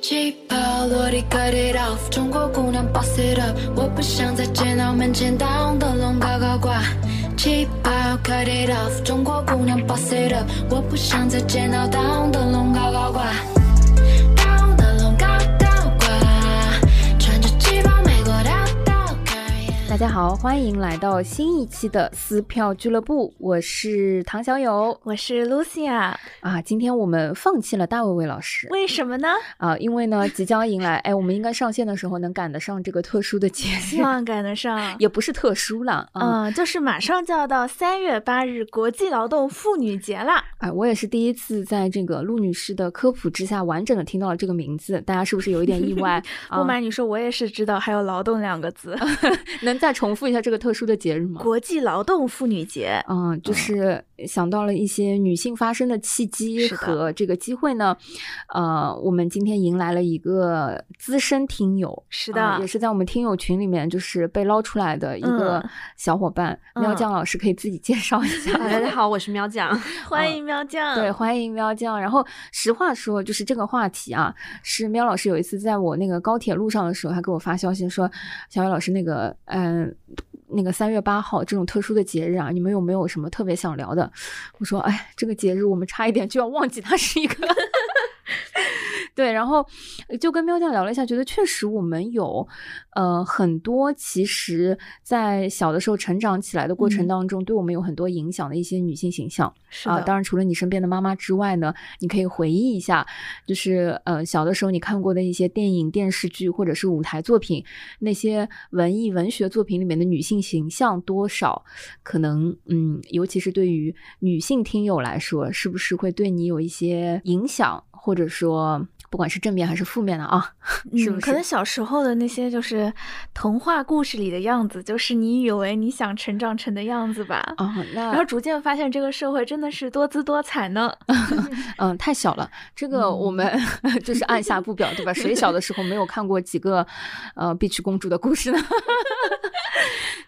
气泡落地 cut it off，中国姑娘 boss it up，我不想再见到门前大红灯笼高高挂。气泡 cut it off，中国姑娘 boss it up，我不想再见到大红灯笼高高挂。大家好，欢迎来到新一期的撕票俱乐部，我是唐小友我是 Lucia，啊。今天我们放弃了大卫魏老师为什么呢？啊，因为呢 即将迎来，哎，我们应该上线的时候能赶得上这个特殊的节日，希望赶得上。也不是特殊了啊。嗯，就是马上就要到三月八日国际劳动妇女节了。哎，我也是第一次在这个陆女士的科普之下，完整的听到了这个名字，大家是不是有一点意外？啊不瞒你说，我也是知道还有劳动两个字。能再重复一下这个特殊的节日吗？国际劳动妇女节，嗯，就是想到了一些女性发声的契机和这个机会呢，呃，我们今天迎来了一个资深听友，是的呃也，是在我们听友群里面就是被捞出来的一个嗯小伙伴，喵嗯酱老师可以自己介绍一下。大家好，我是喵酱。欢迎喵酱。对，欢迎喵酱。然后实话说，就是这个话题啊，是喵老师有一次在我那个高铁路上的时候，他给我发消息说，小雨老师那个，嗯、那个三月八号这种特殊的节日啊，你们有没有什么特别想聊的？我说，哎，这个节日我们差一点就要忘记它是一个。对，然后就跟喵酱聊了一下，觉得确实我们有，呃，很多其实，在小的时候成长起来的过程嗯当中，对我们有很多影响的一些女性形象。啊，是的，当然除了你身边的妈妈之外呢，你可以回忆一下，就是呃小的时候你看过的一些电影、电视剧或者是舞台作品，那些文艺文学作品里面的女性形象多少可能嗯，尤其是对于女性听友来说，是不是会对你有一些影响，或者说不管是正面还是负面的啊？是不嗯，可能小时候的那些就是童话故事里的样子，就是你以为你想成长成的样子吧。啊，那然后逐渐发现，这个社会真的是多姿多彩呢。嗯，太小了，这个我们、就是按下不表，对吧？谁小的时候没有看过几个呃碧池公主的故事呢？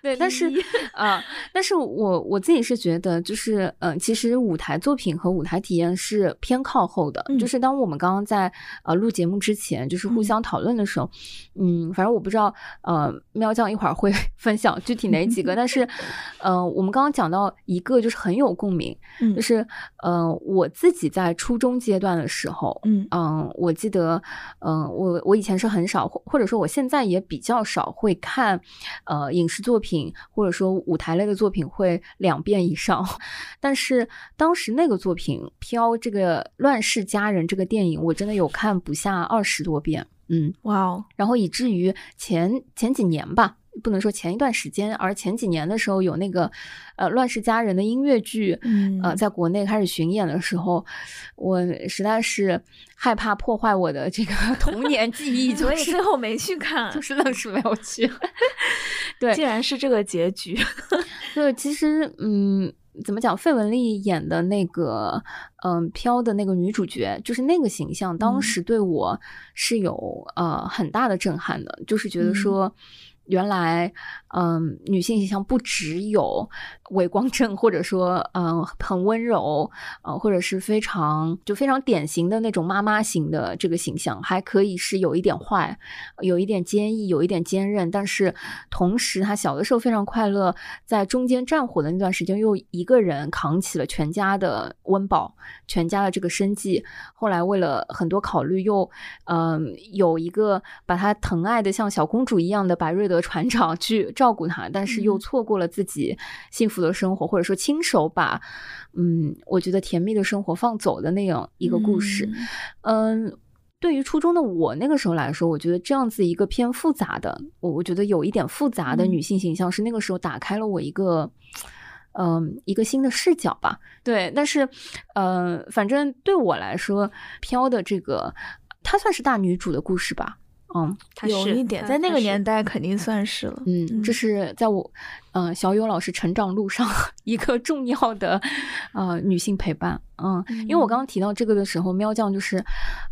对，但是啊、但是我我自己是觉得，就是嗯、呃其实舞台作品和舞台体验是偏靠后的。嗯。就是当我们刚刚在呃录节目之前，就是互嗯。相讨论的时候，嗯反正我不知道呃喵酱一会儿会 分享具体哪几个，但是 呃我们刚刚讲到一个就是很有共鸣，嗯就是呃，我自己在初中阶段的时候，嗯。嗯，我记得，嗯、我我以前是很少，或或者说我现在也比较少会看，呃，影视作品或者说舞台类的作品会两遍以上，但是当时那个作品《飘》这个《乱世佳人》这个电影，我真的有看不下二十多遍，嗯，哇哦，然后以至于前前几年吧，不能说前一段时间，而前几年的时候有那个呃《乱世佳人》的音乐剧，嗯呃，在国内开始巡演的时候，我实在是害怕破坏我的这个童 年记忆，所以是最后没去看。就是愣是没有去。对竟然是这个结局，对，其实嗯。怎么讲？费雯丽演的那个，嗯，飘的那个女主角，就是那个形象，当嗯时对我是有呃很大的震撼的，就是觉得嗯说，原来，嗯，女性形象不只有伟光正，或者说，嗯，很温柔，呃，或者是非常就非常典型的那种妈妈型的这个形象，还可以是有一点坏，有一点坚毅，有一点坚韧，但是同时她小的时候非常快乐，在中间战火的那段时间，又一个人扛起了全家的温饱，全家的这个生计。后来为了很多考虑，又嗯、有一个把她疼爱的像小公主一样的白瑞德船长去照顾她，但是又嗯错过了自己幸福的生活，或者说亲手把嗯，我觉得甜蜜的生活放走的那样一个故事。嗯，对于初中的我那个时候来说，我觉得这样子一个偏复杂的，我我觉得有一点复杂的嗯女性形象，是那个时候打开了我一个。嗯，一个新的视角吧，对，但是，呃，反正对我来说，飘的这个，她算是大女主的故事吧，嗯他是有一点，在那个年代肯定算是了。嗯，这嗯是在我嗯，小友老师成长路上 一个重要的呃女性陪伴。嗯，因为我刚刚提到这个的时候，喵酱就是，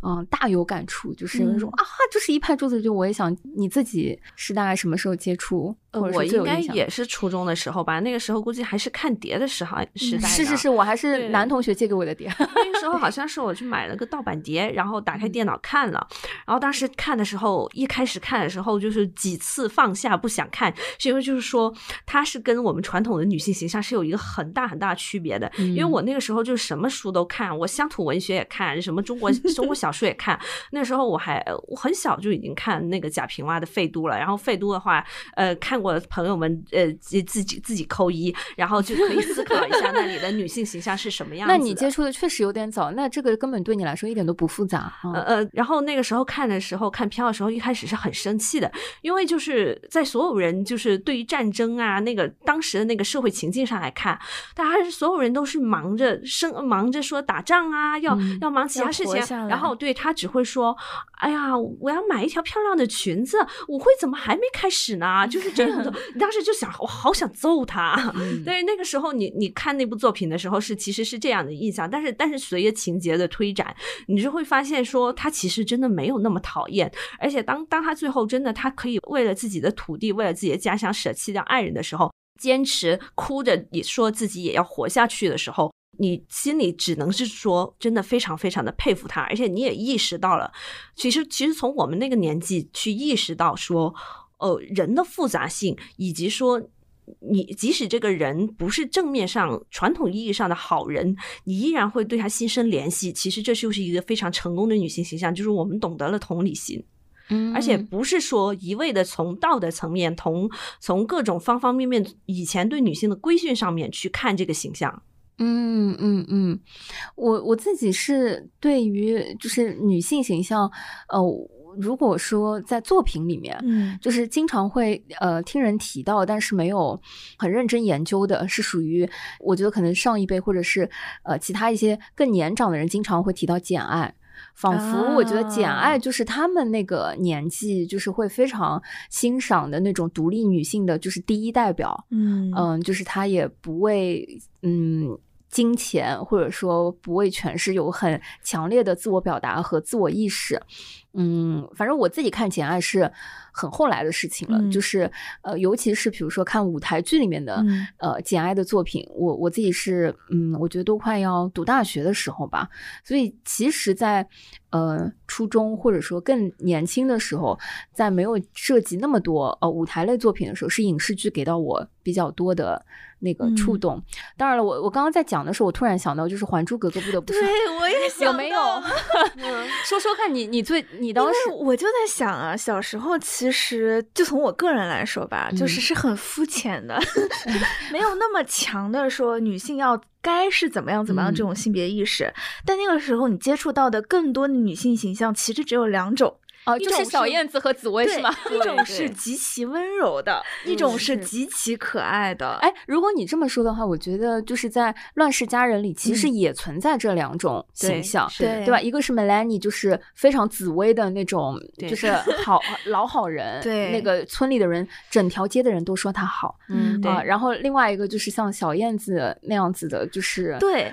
嗯，大有感触，就是说啊，就是一拍桌子，就我也想，你自己是大概什么时候接触？呃我应该也是初中的时候吧，那个时候估计还是看碟的时候时代。是是是，我还是男同学借给我的碟。那个时候好像 是我去买了个盗版碟，然后打开电脑看了。然后当时看的时候，一开始看的时候就是几次放下不想看，是因为就是说它是跟我们传统的女性形象是有一个很大很大区别的。因为我那个时候就是什么书都看，我乡土文学也看，什么中国中国小说也看。那时候我还我很小就已经看那个贾平凹的《废都》了。然后《废都》的话，呃，看过的朋友们呃自自己自己扣一，然后就可以思考一下那里的女性形象是什么样子。那你接触的确实有点早，那这个根本对你来说一点都不复杂。呃呃，然后那个时候看的时候看片的时候，一开始是很生气的，因为就是在所有人就是对于战争啊那个当时的那个社会情境上来看，大家所有人都是忙着生忙着说打仗啊，要要忙其他事情，然后对他只会说，哎呀，我要买一条漂亮的裙子，舞会怎么还没开始呢？就是这样子，当时就想，我好想揍他。对，那个时候你你看那部作品的时候是其实是这样的印象，但是但是随着情节的推展，你就会发现说他其实真的没有那么讨厌，而且当当他最后真的他可以为了自己的土地，为了自己的家乡舍弃掉爱人的时候，时候坚持哭着也说自己也要活下去的时候。你心里只能是说，真的非常非常的佩服他，而且你也意识到了，其实其实从我们那个年纪去意识到说，呃，人的复杂性，以及说你即使这个人不是正面上传统意义上的好人，你依然会对他心生怜惜。其实这就是一个非常成功的女性形象，就是我们懂得了同理心，嗯，而且不是说一味的从道德层面，从从各种方方面面以前对女性的规训上面去看这个形象。嗯嗯嗯，我我自己是对于就是女性形象，呃，如果说在作品里面，嗯，就是经常会呃听人提到，但是没有很认真研究的，是属于我觉得可能上一辈或者是呃其他一些更年长的人经常会提到《简爱》。仿佛我觉得《简爱》就是他们那个年纪，就是会非常欣赏的那种独立女性的，就是第一代表。嗯嗯，就是她也不为嗯。金钱或者说不畏权势有很强烈的自我表达和自我意识，嗯，反正我自己看《简爱》是很后来的事情了，就是呃，尤其是比如说看舞台剧里面的呃《简爱》的作品，我我自己是嗯，我觉得都快要读大学的时候吧，所以其实，在呃初中或者说更年轻的时候，在没有涉及那么多呃舞台类作品的时候，是影视剧给到我比较多的。那个触动，当然了，我我刚刚在讲的时候，我突然想到，就是《还珠格格》不得不说，对我也有没有 说说看你你最你当时我就在想啊，小时候其实就从我个人来说吧，就是是很肤浅的，没有那么强的说女性要该是怎么样怎么样这种性别意识，但那个时候你接触到的更多的女性形象其实只有两种。哦，就是小燕子和紫薇是吗？一种是极其温柔的，一种是极其可爱的。哎，如果你这么说的话，我觉得就是在《乱世佳人》里，其实也存在这两种形象，对对吧？一个是 Melanie，就是非常紫薇的那种，就是好老好人，对那个村里的人，整条街的人都说她好，嗯，啊。然后另外一个就是像小燕子那样子的，就是对，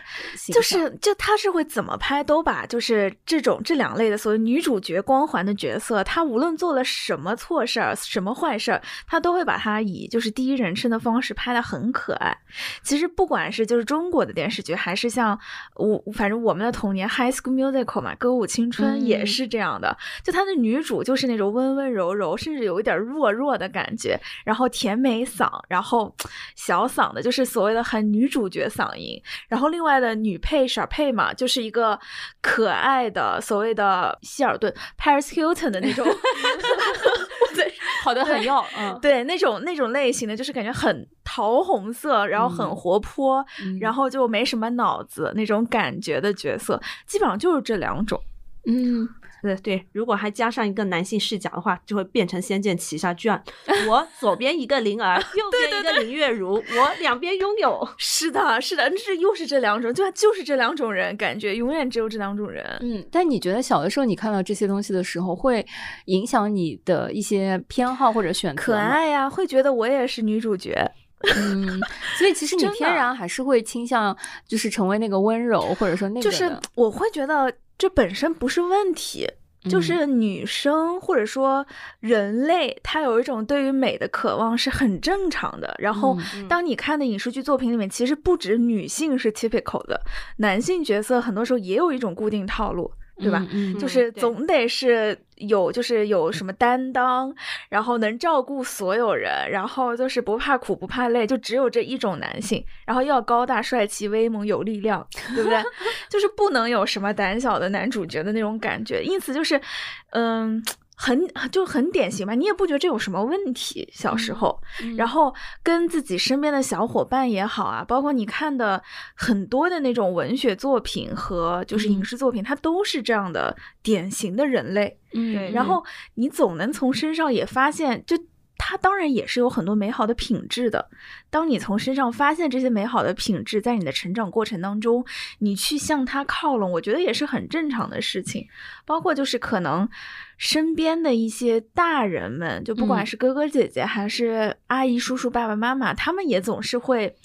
就是就他是会怎么拍都把就是这种这两类的所谓女主角光环的角。角色，他无论做了什么错事儿、什么坏事儿，他都会把他以就是第一人称的方式拍的很可爱。其实不管是就是中国的电视剧，还是像我反正我们的童年《High School Musical》嘛，《歌舞青春》也是这样的。就他的女主就是那种温温柔柔，甚至有一点弱弱的感觉，然后甜美嗓，然后小嗓的，就是所谓的很女主角嗓音。然后另外的女配小配嘛，就是一个可爱的所谓的希尔顿 Paris Hilton。的那种，对，好的很要，嗯，对，那种那种类型的，就是感觉很桃红色，然后很活泼，然后就没什么脑子那种感觉的角色，基本上就是这两种，嗯。对对，如果还加上一个男性视角的话，就会变成《仙剑奇侠传》。我左边一个灵儿，右边一个林月如，我两边拥有。是的，是的，这又是这两种，就就是这两种人，感觉永远只有这两种人。嗯，但你觉得小的时候你看到这些东西的时候，会影响你的一些偏好或者选择？可爱呀，会觉得我也是女主角。嗯，所以其实 你天然还是会倾向就是成为那个温柔，或者说那个就是我会觉得这本身不是问题。就嗯是女生或者说人类，她有一种对于美的渴望是很正常的。然后嗯，当你看的影视剧作品里面，其实不止女性是 typical 的，男性角色很多时候也有一种固定套路，对吧？嗯？嗯就是总得是有，就是有什么担当，然后能照顾所有人，然后就是不怕苦不怕累，就只有这一种男性，然后要高大帅气、威猛有力量，对不对？就是不能有什么胆小的男主角的那种感觉，因此就是，嗯。很就很典型吧，你也不觉得这有什么问题。小时候，嗯然后跟自己身边的小伙伴也好啊，包括你看的很多的那种文学作品和就是影嗯视作品，它都是这样的典型的人类。嗯对然后你总能从身上也发现，就他当然也是有很多美好的品质的。当你从身上发现这些美好的品质，在你的成长过程当中，你去向他靠拢，我觉得也是很正常的事情。包括就是可能身边的一些大人们，就不管嗯是哥哥姐姐还是阿姨、叔叔、爸爸妈妈，他们也总是会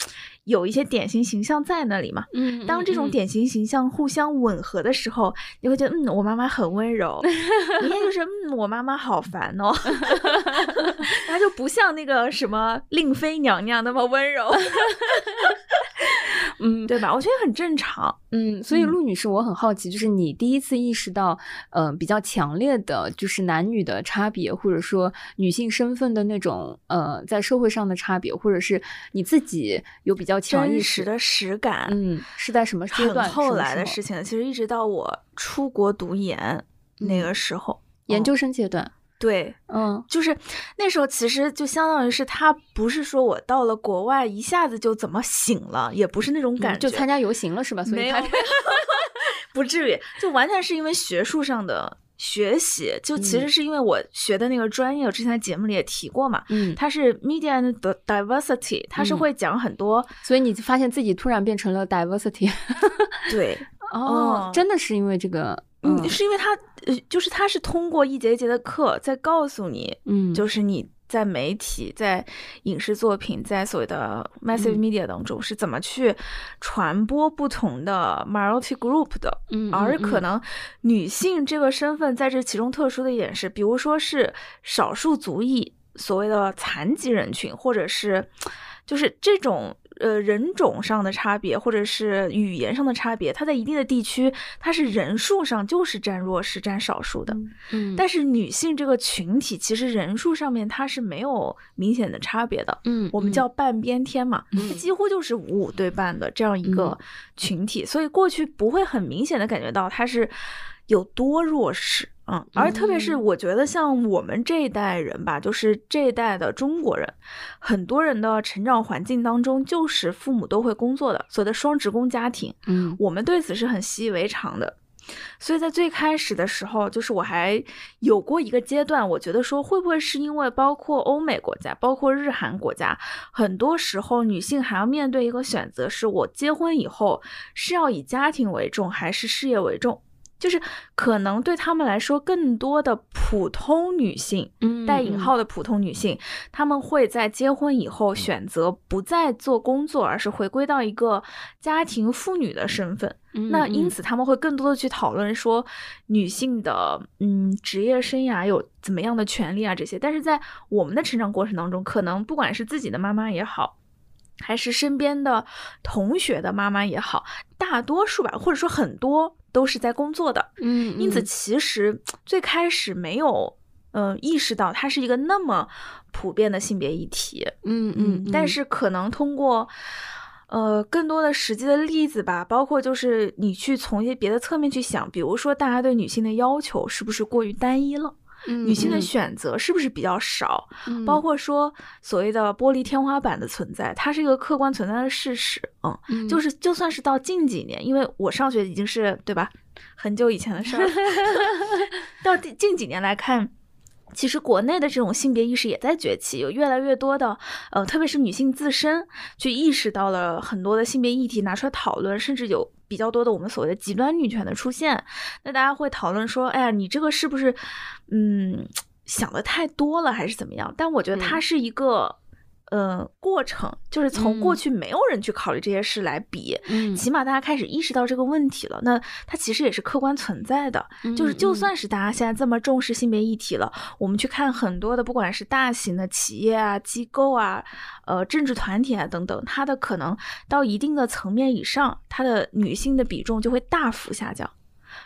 有一些典型形象在那里嘛。嗯，当这种嗯典型形象互相吻合的时候，你会觉得，嗯，我妈妈很温柔。明天就是，嗯，我妈妈好烦哦。她就不像那个什么令妃娘娘那么温柔，嗯对吧？我觉得很正常。嗯，所以嗯陆女士，我很好奇，就是你第一次意识到，呃，比较强烈的就是男女的差别，或者说女性身份的那种，呃，在社会上的差别，或者是你自己有比较强意识真实的实感，嗯，是在什么阶段？很后来的事事情了。其实一直到我出国读研那嗯个时候，研哦究生阶段，对，嗯就是那时候，其实就相当于是他不是说我到了国外一下子就怎么醒了，也不是那种感觉，嗯就参加游行了是吧？所以他 不至于，就完全是因为学术上的学习，就其嗯。实是因为我学的那个专业，我之前在节目里也提过嘛，嗯，它是 media and di- diversity，它是嗯。会讲很多、所以你发现自己突然变成了 diversity，对，哦，嗯。真的是因为这个，嗯，是因为它呃，就是它是通过一节一节的课在告诉你，嗯，就是你在媒体、在影视作品、在所谓的 massive 嗯 media 当中是怎么去传播不同的 minority group 的。嗯，而嗯可能女性这个身份在这其中特殊的一点是，比如说是少数族裔，所谓的残疾人群，或者是就是这种呃人种上的差别，或者是语言上的差别，它在一定的地区，它是人数上就是占弱势、占少数的。嗯，但是女性这个群体，其实人数上面它是没有明显的差别的。嗯，我们嗯叫半边天嘛，嗯它几乎就是五五对半的这样一个群体，所以过去不会很明显的感觉到它是有多弱势。嗯，而特别是嗯我觉得像我们这一代人吧，就是这一代的中国人，很多人的成长环境当中就是父母都会工作的，所谓的双职工家庭，嗯我们对此是很习以为常的。所以在最开始的时候，就是我还有过一个阶段，我觉得说会不会是因为包括欧美国家，包括日韩国家，很多时候女性还要面对一个选择，是我结婚以后是要以家庭为重，还是事业为重？就是可能对他们来说，更多的普通女性嗯，带引号的普通女性，她们会在结婚以后选择不再做工作，而是回归到一个家庭妇女的身份。嗯，那因嗯此他们会更多的去讨论说女性的嗯职业生涯有怎么样的权利啊这些。但是在我们的成长过程当中，可能不管是自己的妈妈也好。还是身边的同学的妈妈也好，大多数吧，或者说很多都是在工作的，嗯，因此，嗯其实最开始没有，呃，意识到它是一个那么普遍的性别议题。嗯嗯，但是可能通过，呃，更多的实际的例子吧，包括就是你去从一些别的侧面去想，比如说大家对女性的要求是不是过于单一了，女性的选择是不是比较少，嗯包括说所谓的玻璃天花板的存在，它是一个客观存在的事实。嗯，嗯就是就算是到近几年，因为我上学已经是对吧，很久以前的事儿了，到近近几年来看。其实国内的这种性别意识也在崛起，有越来越多的，呃，特别是女性自身去意识到了很多的性别议题，拿出来讨论，甚至有比较多的我们所谓的极端女权的出现。那大家会讨论说，哎呀，你这个是不是，嗯，想的太多了，还是怎么样？但我觉得它嗯是一个。呃过程，就是从过嗯去没有人去考虑这些事来比，嗯起码大家开始意识到这个问题了。那它其实也是客观存在的，就是就嗯算是大家现在这么重视性别议题了，我们去看很多的，不管是大型的企业啊、机构啊、呃政治团体啊等等，它的可能到一定的层面以上，它的女性的比重就会大幅下降。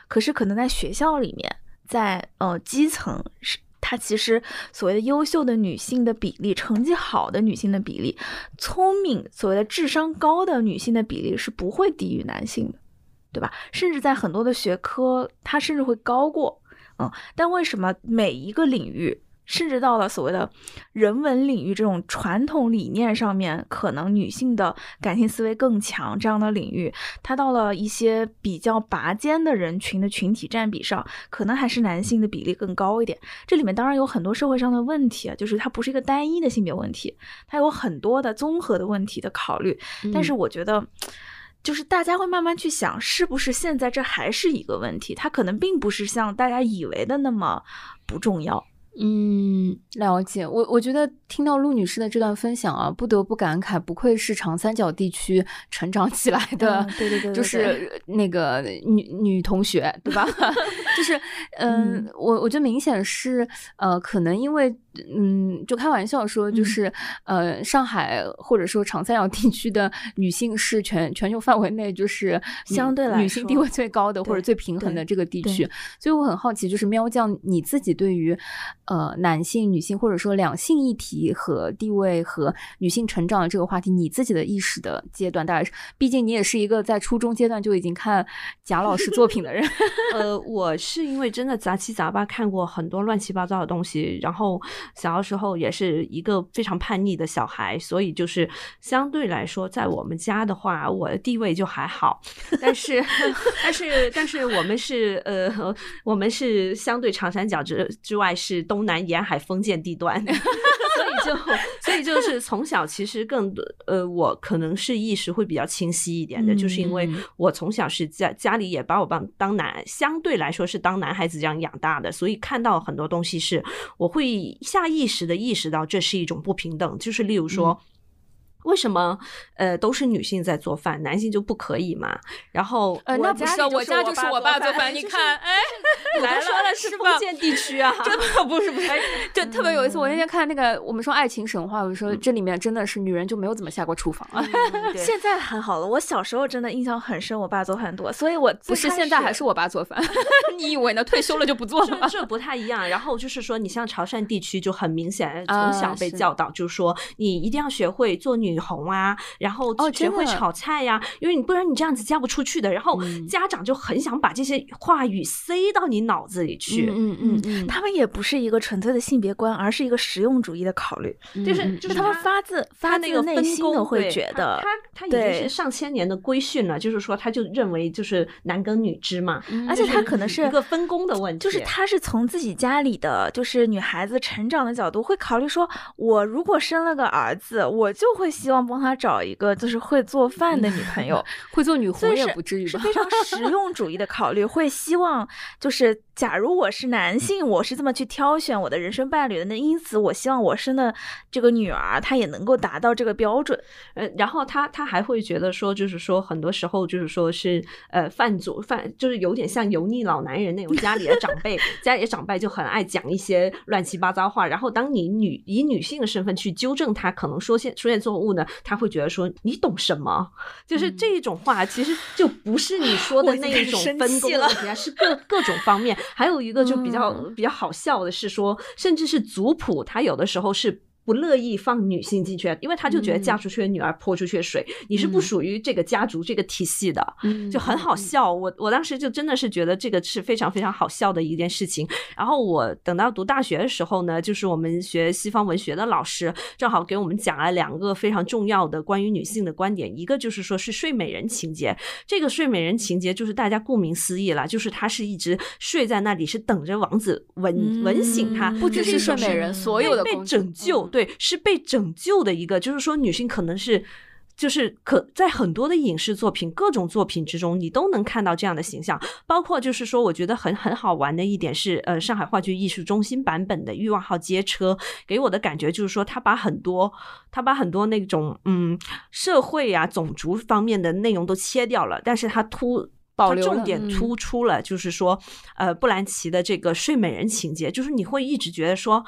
可是可能在学校里面，在呃基层是。它其实所谓的优秀的女性的比例，成绩好的女性的比例，聪明所谓的智商高的女性的比例是不会低于男性的，对吧？甚至在很多的学科，它甚至会高过。嗯，但为什么每一个领域，甚至到了所谓的人文领域这种传统理念上面，可能女性的感性思维更强这样的领域，它到了一些比较拔尖的人群的群体占比上，可能还是男性的比例更高一点。这里面当然有很多社会上的问题啊，就是它不是一个单一的性别问题，它有很多的综合的问题的考虑。但是我觉得。就是大家会慢慢去想，是不是现在这还是一个问题？它可能并不是像大家以为的那么不重要。嗯，了解。我我觉得听到陆女士的这段分享啊，不得不感慨，不愧是长三角地区成长起来的，嗯对对对对 就是那个女女同学，对吧？就是，嗯，嗯。我我觉得明显是，呃，可能因为，嗯，就开玩笑说，就嗯。是，呃，上海或者说长三角地区的女性是全全球范围内就是相对来女性地位最高的或者最平衡的这个地区，所以我很好奇，就是喵酱你自己对于呃男性、女性或者说两性议题和地位和女性成长的这个话题，你自己的意识的阶段大概？毕竟你也是一个在初中阶段就已经看贾老师作品的人。呃，我是因为真的杂七杂八看过很多乱七八糟的东西，然后小的时候也是一个非常叛逆的小孩，所以就是相对来说，在我们家的话，我的地位就还好，但是 但是但是我们是呃，我们是相对长三角之之外是南沿海封建地段。所以就，所以就是从小其实更，呃，我可能是意识会比较清晰一点的，就是因为嗯我从小是家家里也把我当当男，相对来说是当男孩子这样养大的，所以看到很多东西是我会下意识的意识到这是一种不平等，就是例如说。为什么呃都是女性在做饭，男性就不可以嘛？然后呃，我那不是我，家就是我爸做饭饭，你看，哎，来说了是是吧？封建地区啊，真的不是不是，就特别有一次，我那天看那个我们说爱情神话，我就说这里面真的是女人就没有怎么下过厨房 现在还好了，我小时候真的印象很深，我爸做饭多，所以我不是现在还是我爸做饭，你以为呢？退休了就不做了吗？这这不太一样。然后就是说，你像潮汕地区就很明显，啊从小被教导，就是说你一定要学会做女红啊，然后哦学会炒菜呀、因为你不然你这样子嫁不出去的。然后嗯家长就很想把这些话语塞到你脑子里去。嗯嗯嗯，他们也不是一个纯粹的性别观，而是一个实用主义的考虑，就是嗯就是他们发自发自内心的会觉得他，他他已经是上千年的规训了，就是说他就认为就是男耕女织嘛，而且他可能是一个分工的问题，就是他是从自己家里的就是女孩子成长的角度，会考虑说，我如果生了个儿子，我就会希望帮他找一个就是会做饭的女朋友，会做女红也不至于吧？是非常实用主义的考虑，会希望就是假如我是男性，我是这么去挑选我的人生伴侣的，那因此我希望我生的这个女儿她也能够达到这个标准。呃，然后他他还会觉得说，就是说很多时候就是说是呃饭祖饭，就是有点像油腻老男人那种家里的长辈，家里的长辈就很爱讲一些乱七八糟话。然后当你女以女性的身份去纠正他可能说现出现错误呢，他会觉得说你懂什么？就是嗯这种话其实就不是你说的那一种分工的问题啊，是各各种方面。还有一个就比较、嗯比较好笑的是说，甚至是族谱，它有的时候是。不乐意放女性进去，因为他就觉得嫁出去的女儿泼出去的水，你是不嗯属于这个家族这个体系的，嗯就很好笑。我我当时就真的是觉得这个是非常非常好笑的一件事情。然后我等到读大学的时候呢，就是我们学西方文学的老师正好给我们讲了两个非常重要的关于女性的观点，一个就是说是睡美人情节。这个睡美人情节就是大家顾名思义了，就是她是一直睡在那里，是等着王子吻吻醒她，嗯不只是睡美人，所有的被拯救，嗯对，是被拯救的一个，就是说女性可能是。就是可在很多的影视作品、各种作品之中，你都能看到这样的形象。包括就是说，我觉得很很好玩的一点是，呃，上海话剧艺术中心版本的《欲望号街车》给我的感觉就是说，他把很多他把很多那种嗯社会啊、种族方面的内容都切掉了，但是他突。保留重点嗯突出了，就是说，呃，布兰奇的这个睡美人情节，就是你会一直觉得说。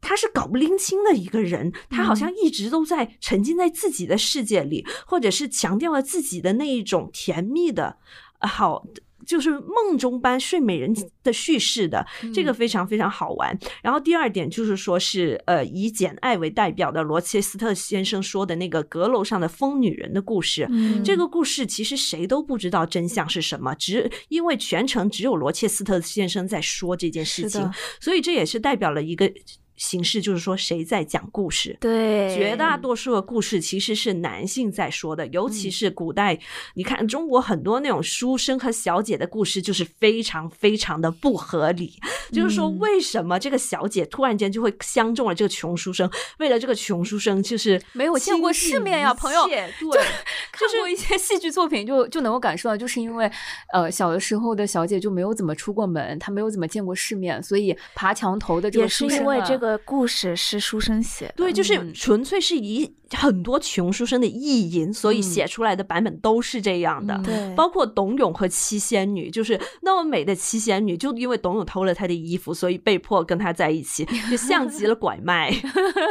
他是搞不拎清的一个人，他好像一直都在沉浸在自己的世界里，或者是强调了自己的那一种甜蜜的，呃好，就是梦中般睡美人的叙事的，这个非常非常好玩。然后第二点就是说是呃以简爱为代表的罗切斯特先生说的那个阁楼上的疯女人的故事，嗯。这个故事其实谁都不知道真相是什么，只因为全程只有罗切斯特先生在说这件事情，所以这也是代表了一个形式，就是说谁在讲故事。对绝大多数的故事其实是男性在说的，尤嗯其是古代，你看中国很多那种书生和小姐的故事，就是非常非常的不合理。就是说，嗯为什么这个小姐突然间就会相中了这个穷书生？为了这个穷书生，就是没有见过世面呀倾朋友对，看过一些戏剧作品就，就能够感受到，就是因为呃小的时候的小姐就没有怎么出过门，她没有怎么见过世面，所以爬墙头的这也是因个书生啊为这个故事是书生写的，对，就是嗯纯粹是以很多穷书生的意淫，所以嗯写出来的版本都是这样的。嗯对，包括董永和七仙女，就是那么美的七仙女，就因为董永偷了她的衣服，所以被迫跟她在一起，就像极了拐卖。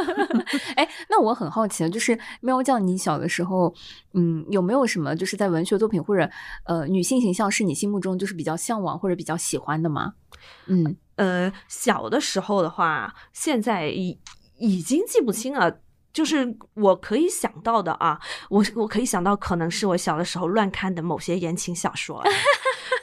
哎，那我很好奇，就是喵酱，你小的时候，嗯，有没有什么就是在文学作品或者呃女性形象是你心目中就是比较向往或者比较喜欢的吗？嗯，呃，小的时候的话，现在已已经记不清了。就是我可以想到的啊，我我可以想到，可能是我小的时候乱看的某些言情小说。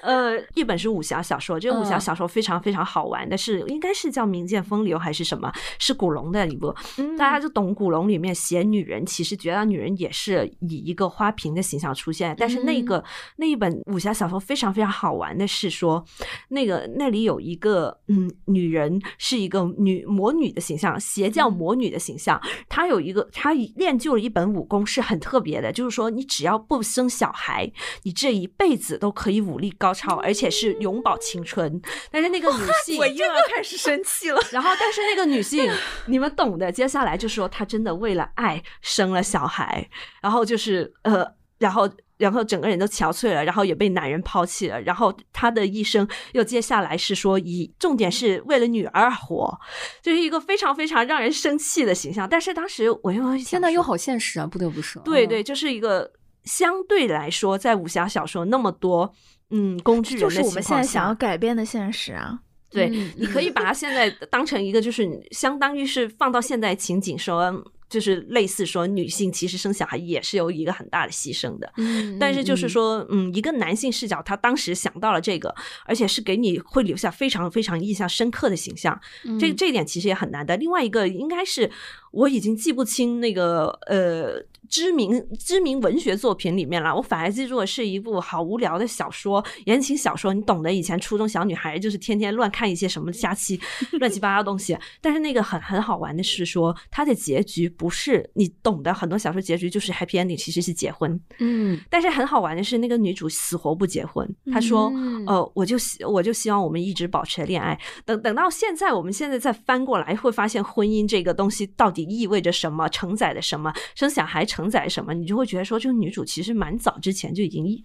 呃，一本是武侠小说，这个武侠嗯小说非常非常好玩的是，应该是叫《名剑风流》还是什么？是古龙的一部，嗯大家就懂古龙里面写女人，其实绝大女人也是以一个花瓶的形象出现。但是那个、那一本武侠小说非常非常好玩的是说，那个那里有一个嗯女人是一个女魔女的形象，邪教魔女的形象。她有一个她练就了一本武功是很特别的，就是说你只要不生小孩，你这一辈子都可以武力高超，而且是永葆青春。但是那个女性，我又要开始生气了。然后，但是那个女性，你们懂的。接下来就说她真的为了爱生了小孩，然后就是呃，然后然后整个人都憔悴了，然后也被男人抛弃了，然后她的一生又接下来是说以重点是为了女儿活，就是一个非常非常让人生气的形象。但是当时我又天想呐，又好现实啊，不得不说，嗯对对，就是一个相对来说，在武侠小说那么多嗯工具人就是我们现在想要改变的现实啊。对，嗯你可以把它现在当成一个，就是相当于是放到现在情景说，就是类似说女性其实生小孩也是有一个很大的牺牲的。嗯，但是就是嗯，说，嗯，一个男性视角，他当时想到了这个，而且是给你会留下非常非常印象深刻的形象，这嗯这一点其实也很难的。另外一个应该是我已经记不清那个呃知名知名文学作品里面了，我反而记住的是一部好无聊的小说，言情小说，你懂得。以前初中小女孩就是天天乱看一些什么瞎七乱七八糟东西，但是那个很很好玩的是说，它的结局不是你懂的，很多小说结局就是 happy ending，其实是结婚。嗯但是很好玩的是，那个女主死活不结婚。她说：“嗯呃，我就希我就希望我们一直保持恋爱。等等到现在，我们现在再翻过来，会发现婚姻这个东西到底意味着什么，承载着什么，生小孩承载什么，你就会觉得说，这个女主其实蛮早之前就已经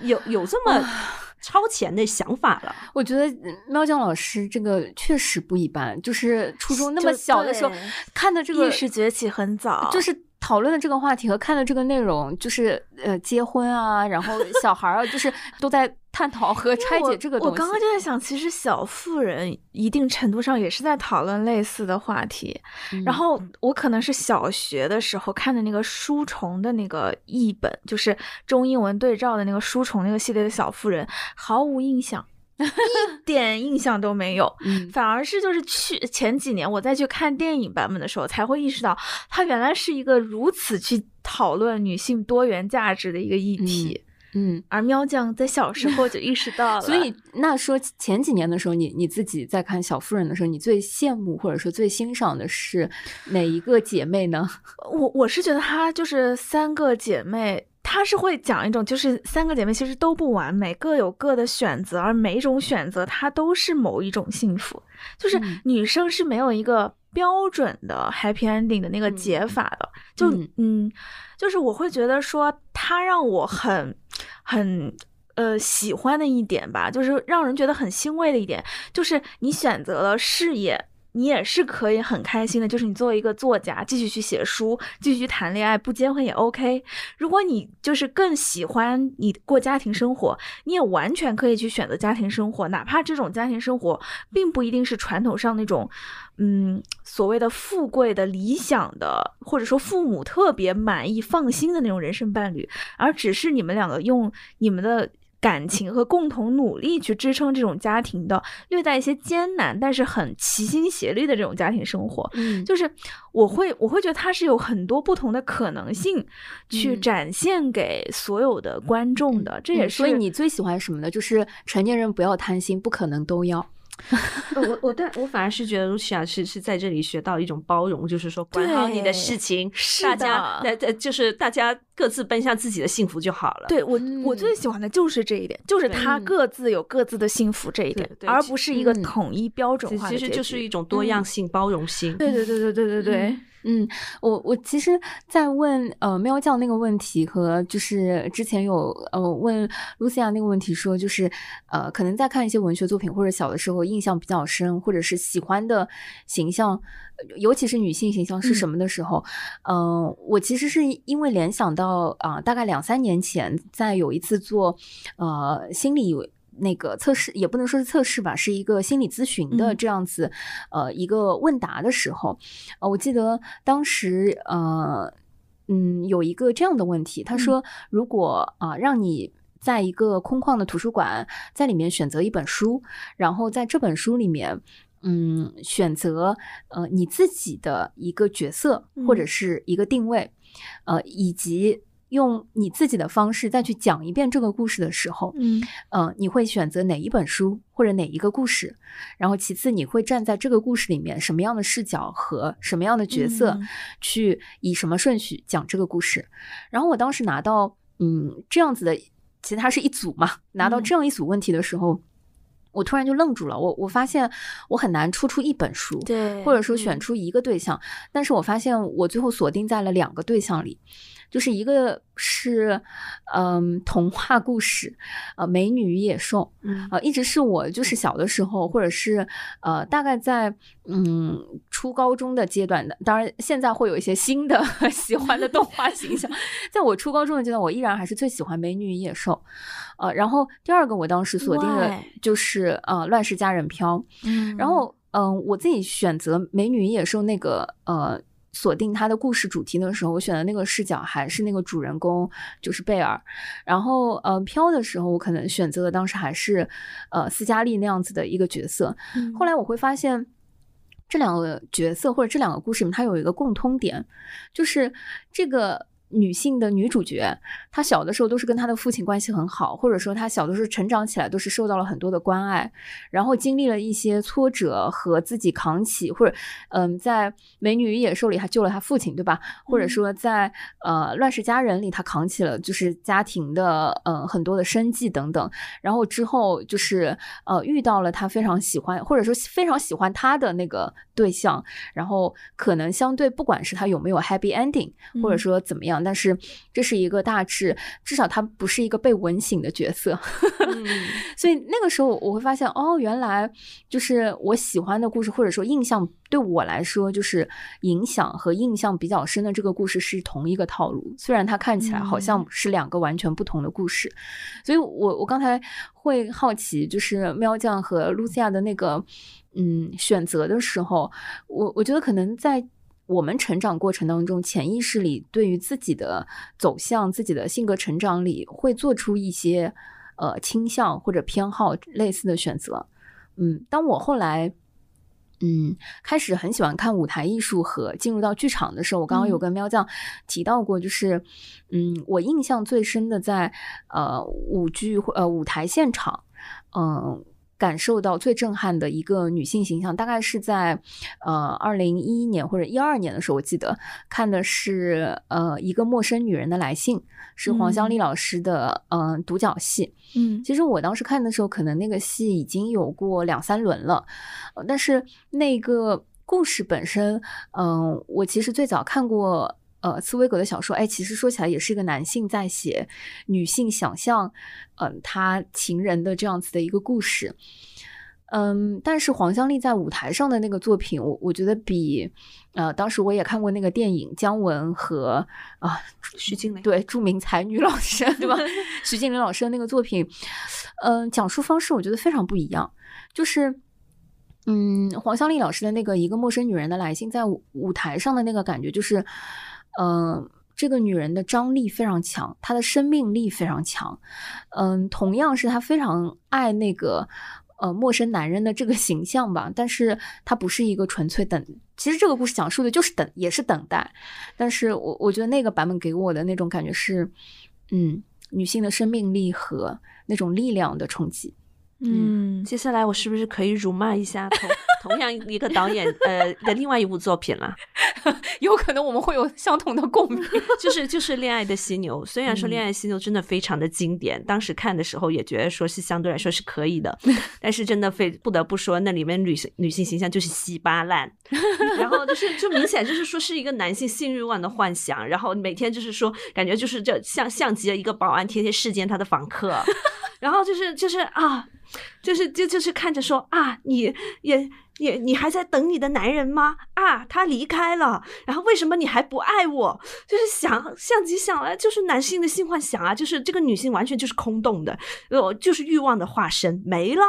有有这么超前的想法了。我觉得嗯喵酱老师这个确实不一般，就是初中那么小的时候看的这个意识崛起很早，就是讨论的这个话题和看的这个内容，就是呃结婚啊，然后 小孩儿啊，就是都在探讨和拆解这个东西。我刚刚就在想，其实小妇人一定程度上也是在讨论类似的话题。嗯然后我可能是小学的时候看的那个书虫的那个译本，就是中英文对照的那个书虫那个系列的小妇人，毫无印象。一点印象都没有，嗯反而是就是去前几年我再去看电影版本的时候，才会意识到它原来是一个如此去讨论女性多元价值的一个议题。嗯，而喵酱在小时候就意识到了。所以那说前几年的时候，你你自己在看《小妇人》的时候，你最羡慕或者说最欣赏的是哪一个姐妹呢？我我是觉得她就是三个姐妹。她是会讲一种，就是三个姐妹其实都不完美，各有各的选择，而每一种选择它都是某一种幸福。就是嗯女生是没有一个标准的 happy ending 的那个解法的。就嗯嗯，就是我会觉得说，她让我很很。呃，喜欢的一点吧，就是让人觉得很欣慰的一点，就是你选择了事业，你也是可以很开心的。就是你作为一个作家，继续去写书，继续去谈恋爱，不结婚也 OK。如果你就是更喜欢你过家庭生活，你也完全可以去选择家庭生活，哪怕这种家庭生活并不一定是传统上那种，嗯，所谓的富贵的理想的，或者说父母特别满意、放心的那种人生伴侣，而只是你们两个用你们的。感情和共同努力去支撑这种家庭的略带一些艰难，但是很齐心协力的这种家庭生活，嗯就是我会我会觉得它是有很多不同的可能性去嗯展现给所有的观众的，这也是嗯所以你最喜欢什么呢？就是成年人不要贪心，不可能都要。呃我我但我反而是觉得露西亚是是在这里学到一种包容，就是说管好你的事情，是大家那那呃就是大家各自奔向自己的幸福就好了。对我我嗯最喜欢的就是这一点，就是他嗯各自有各自的幸福这一点对，对而不是一个嗯统一标准化。其实就是一种多样性、包容性。对对对对对对对，嗯，我我其实，在问呃喵酱那个问题和就是之前有呃问露西亚那个问题说，就是呃可能在看一些文学作品或者小的时候印象比较深，或者是喜欢的形象，呃尤其是女性形象是什么的时候，嗯、我其实是因为联想到啊、大概两三年前在有一次做呃心理。那个测试也不能说是测试吧，是一个心理咨询的嗯。这样子，呃，一个问答的时候，呃，我记得当时呃，嗯，有一个这样的问题，他说，如果啊、让你在一个空旷的图书馆，在里面选择一本书，然后在这本书里面。嗯，选择呃你自己的一个角色或者嗯。是一个定位，呃，以及用你自己的方式再去讲一遍这个故事的时候，嗯呃，你会选择哪一本书或者哪一个故事？然后其次，你会站在这个故事里面什么样的视角和什么样的角色，嗯去以什么顺序讲这个故事？然后我当时拿到嗯这样子的，其实它是一组嘛，拿到嗯这样一组问题的时候。我突然就愣住了，我我发现我很难出出一本书，对，或者说选嗯出一个对象，但是我发现我最后锁定在了两个对象里，就是一个是嗯童话故事，呃《美女与野兽》，嗯呃，一直是我就是小的时候，或者是呃，大概在嗯初高中的阶段的，当然现在会有一些新的 喜欢的动画形象，在我初高中的阶段，我依然还是最喜欢《美女与野兽》，呃，然后第二个我当时锁定的？就是呃《乱世佳人飘》，嗯然后嗯、呃我自己选择《美女与野兽》那个呃。锁定它的故事主题的时候，我选的那个视角还是那个主人公，就是贝尔。然后呃，飘的时候，我可能选择的当时还是呃斯嘉丽那样子的一个角色。嗯后来我会发现，这两个角色或者这两个故事里面，它有一个共通点，就是这个女性的女主角，她小的时候都是跟她的父亲关系很好，或者说她小的时候成长起来都是受到了很多的关爱，然后经历了一些挫折和自己扛起，或者嗯，在《美女与野兽》里她救了她父亲，对吧？或者说在呃《乱世佳人》里她扛起了就是家庭的呃很多的生计等等，然后之后就是呃遇到了她非常喜欢或者说非常喜欢她的那个对象，然后可能相对不管是她有没有 happy ending，或者嗯。说怎么样，但是这是一个大致，至少他不是一个被吻醒的角色。嗯所以那个时候我会发现，哦，原来就是我喜欢的故事，或者说印象对我来说，就是影响和印象比较深的这个故事是同一个套路，虽然它看起来好像嗯是两个完全不同的故事。所以我我刚才会好奇，就是喵酱和露西亚的那个嗯选择的时候，我我觉得可能在。我们成长过程当中，潜意识里对于自己的走向、自己的性格成长里，会做出一些呃倾向或者偏好类似的选择。嗯，当我后来嗯，开始很喜欢看舞台艺术和进入到剧场的时候，我刚刚有跟喵酱提到过，就是，嗯，我印象最深的在呃舞剧或呃舞台现场，嗯、感受到最震撼的一个女性形象，大概是在呃二零一一年或者一二年的时候，我记得看的是呃一个陌生女人的来信，是黄香丽老师的嗯、呃独角戏。嗯其实我当时看的时候，可能那个戏已经有过两三轮了，呃但是那个故事本身，嗯、我其实最早看过。呃，茨威格的小说，哎，其实说起来也是一个男性在写女性想象，嗯、他情人的这样子的一个故事。嗯，但是黄香丽在舞台上的那个作品，我我觉得比，呃，当时我也看过那个电影姜文和啊、徐静蕾，对著名才女老师，对吧？徐静蕾老师的那个作品，嗯、讲述方式我觉得非常不一样，就是。嗯，黄香丽老师的那个《一个陌生女人的来信》在舞舞台上的那个感觉，就是，嗯、这个女人的张力非常强，她的生命力非常强。嗯，同样是她非常爱那个呃陌生男人的这个形象吧，但是她不是一个纯粹等。其实这个故事讲述的就是等，也是等待。但是我我觉得那个版本给我的那种感觉是，嗯，女性的生命力和那种力量的冲击。嗯接下来我是不是可以辱骂一下同同样一个导演呃的另外一部作品了？有可能我们会有相同的共鸣。就是就是《恋爱的犀牛》，虽然说《恋爱犀牛》真的非常的经典，当时看的时候也觉得说是相对来说是可以的，但是真的非不得不说，那里面女性女性形象就是稀巴烂，然后就是就明显就是说是一个男性性欲望的幻想，然后每天就是说感觉就是这像像极了一个保安天天视奸他的访客，然后就是就是啊。就是就就是看着说啊，你也也你还在等你的男人吗？啊，他离开了，然后为什么你还不爱我？就是想像极想来就是男性的性幻想啊，就是这个女性完全就是空洞的，呃，就是欲望的化身没了。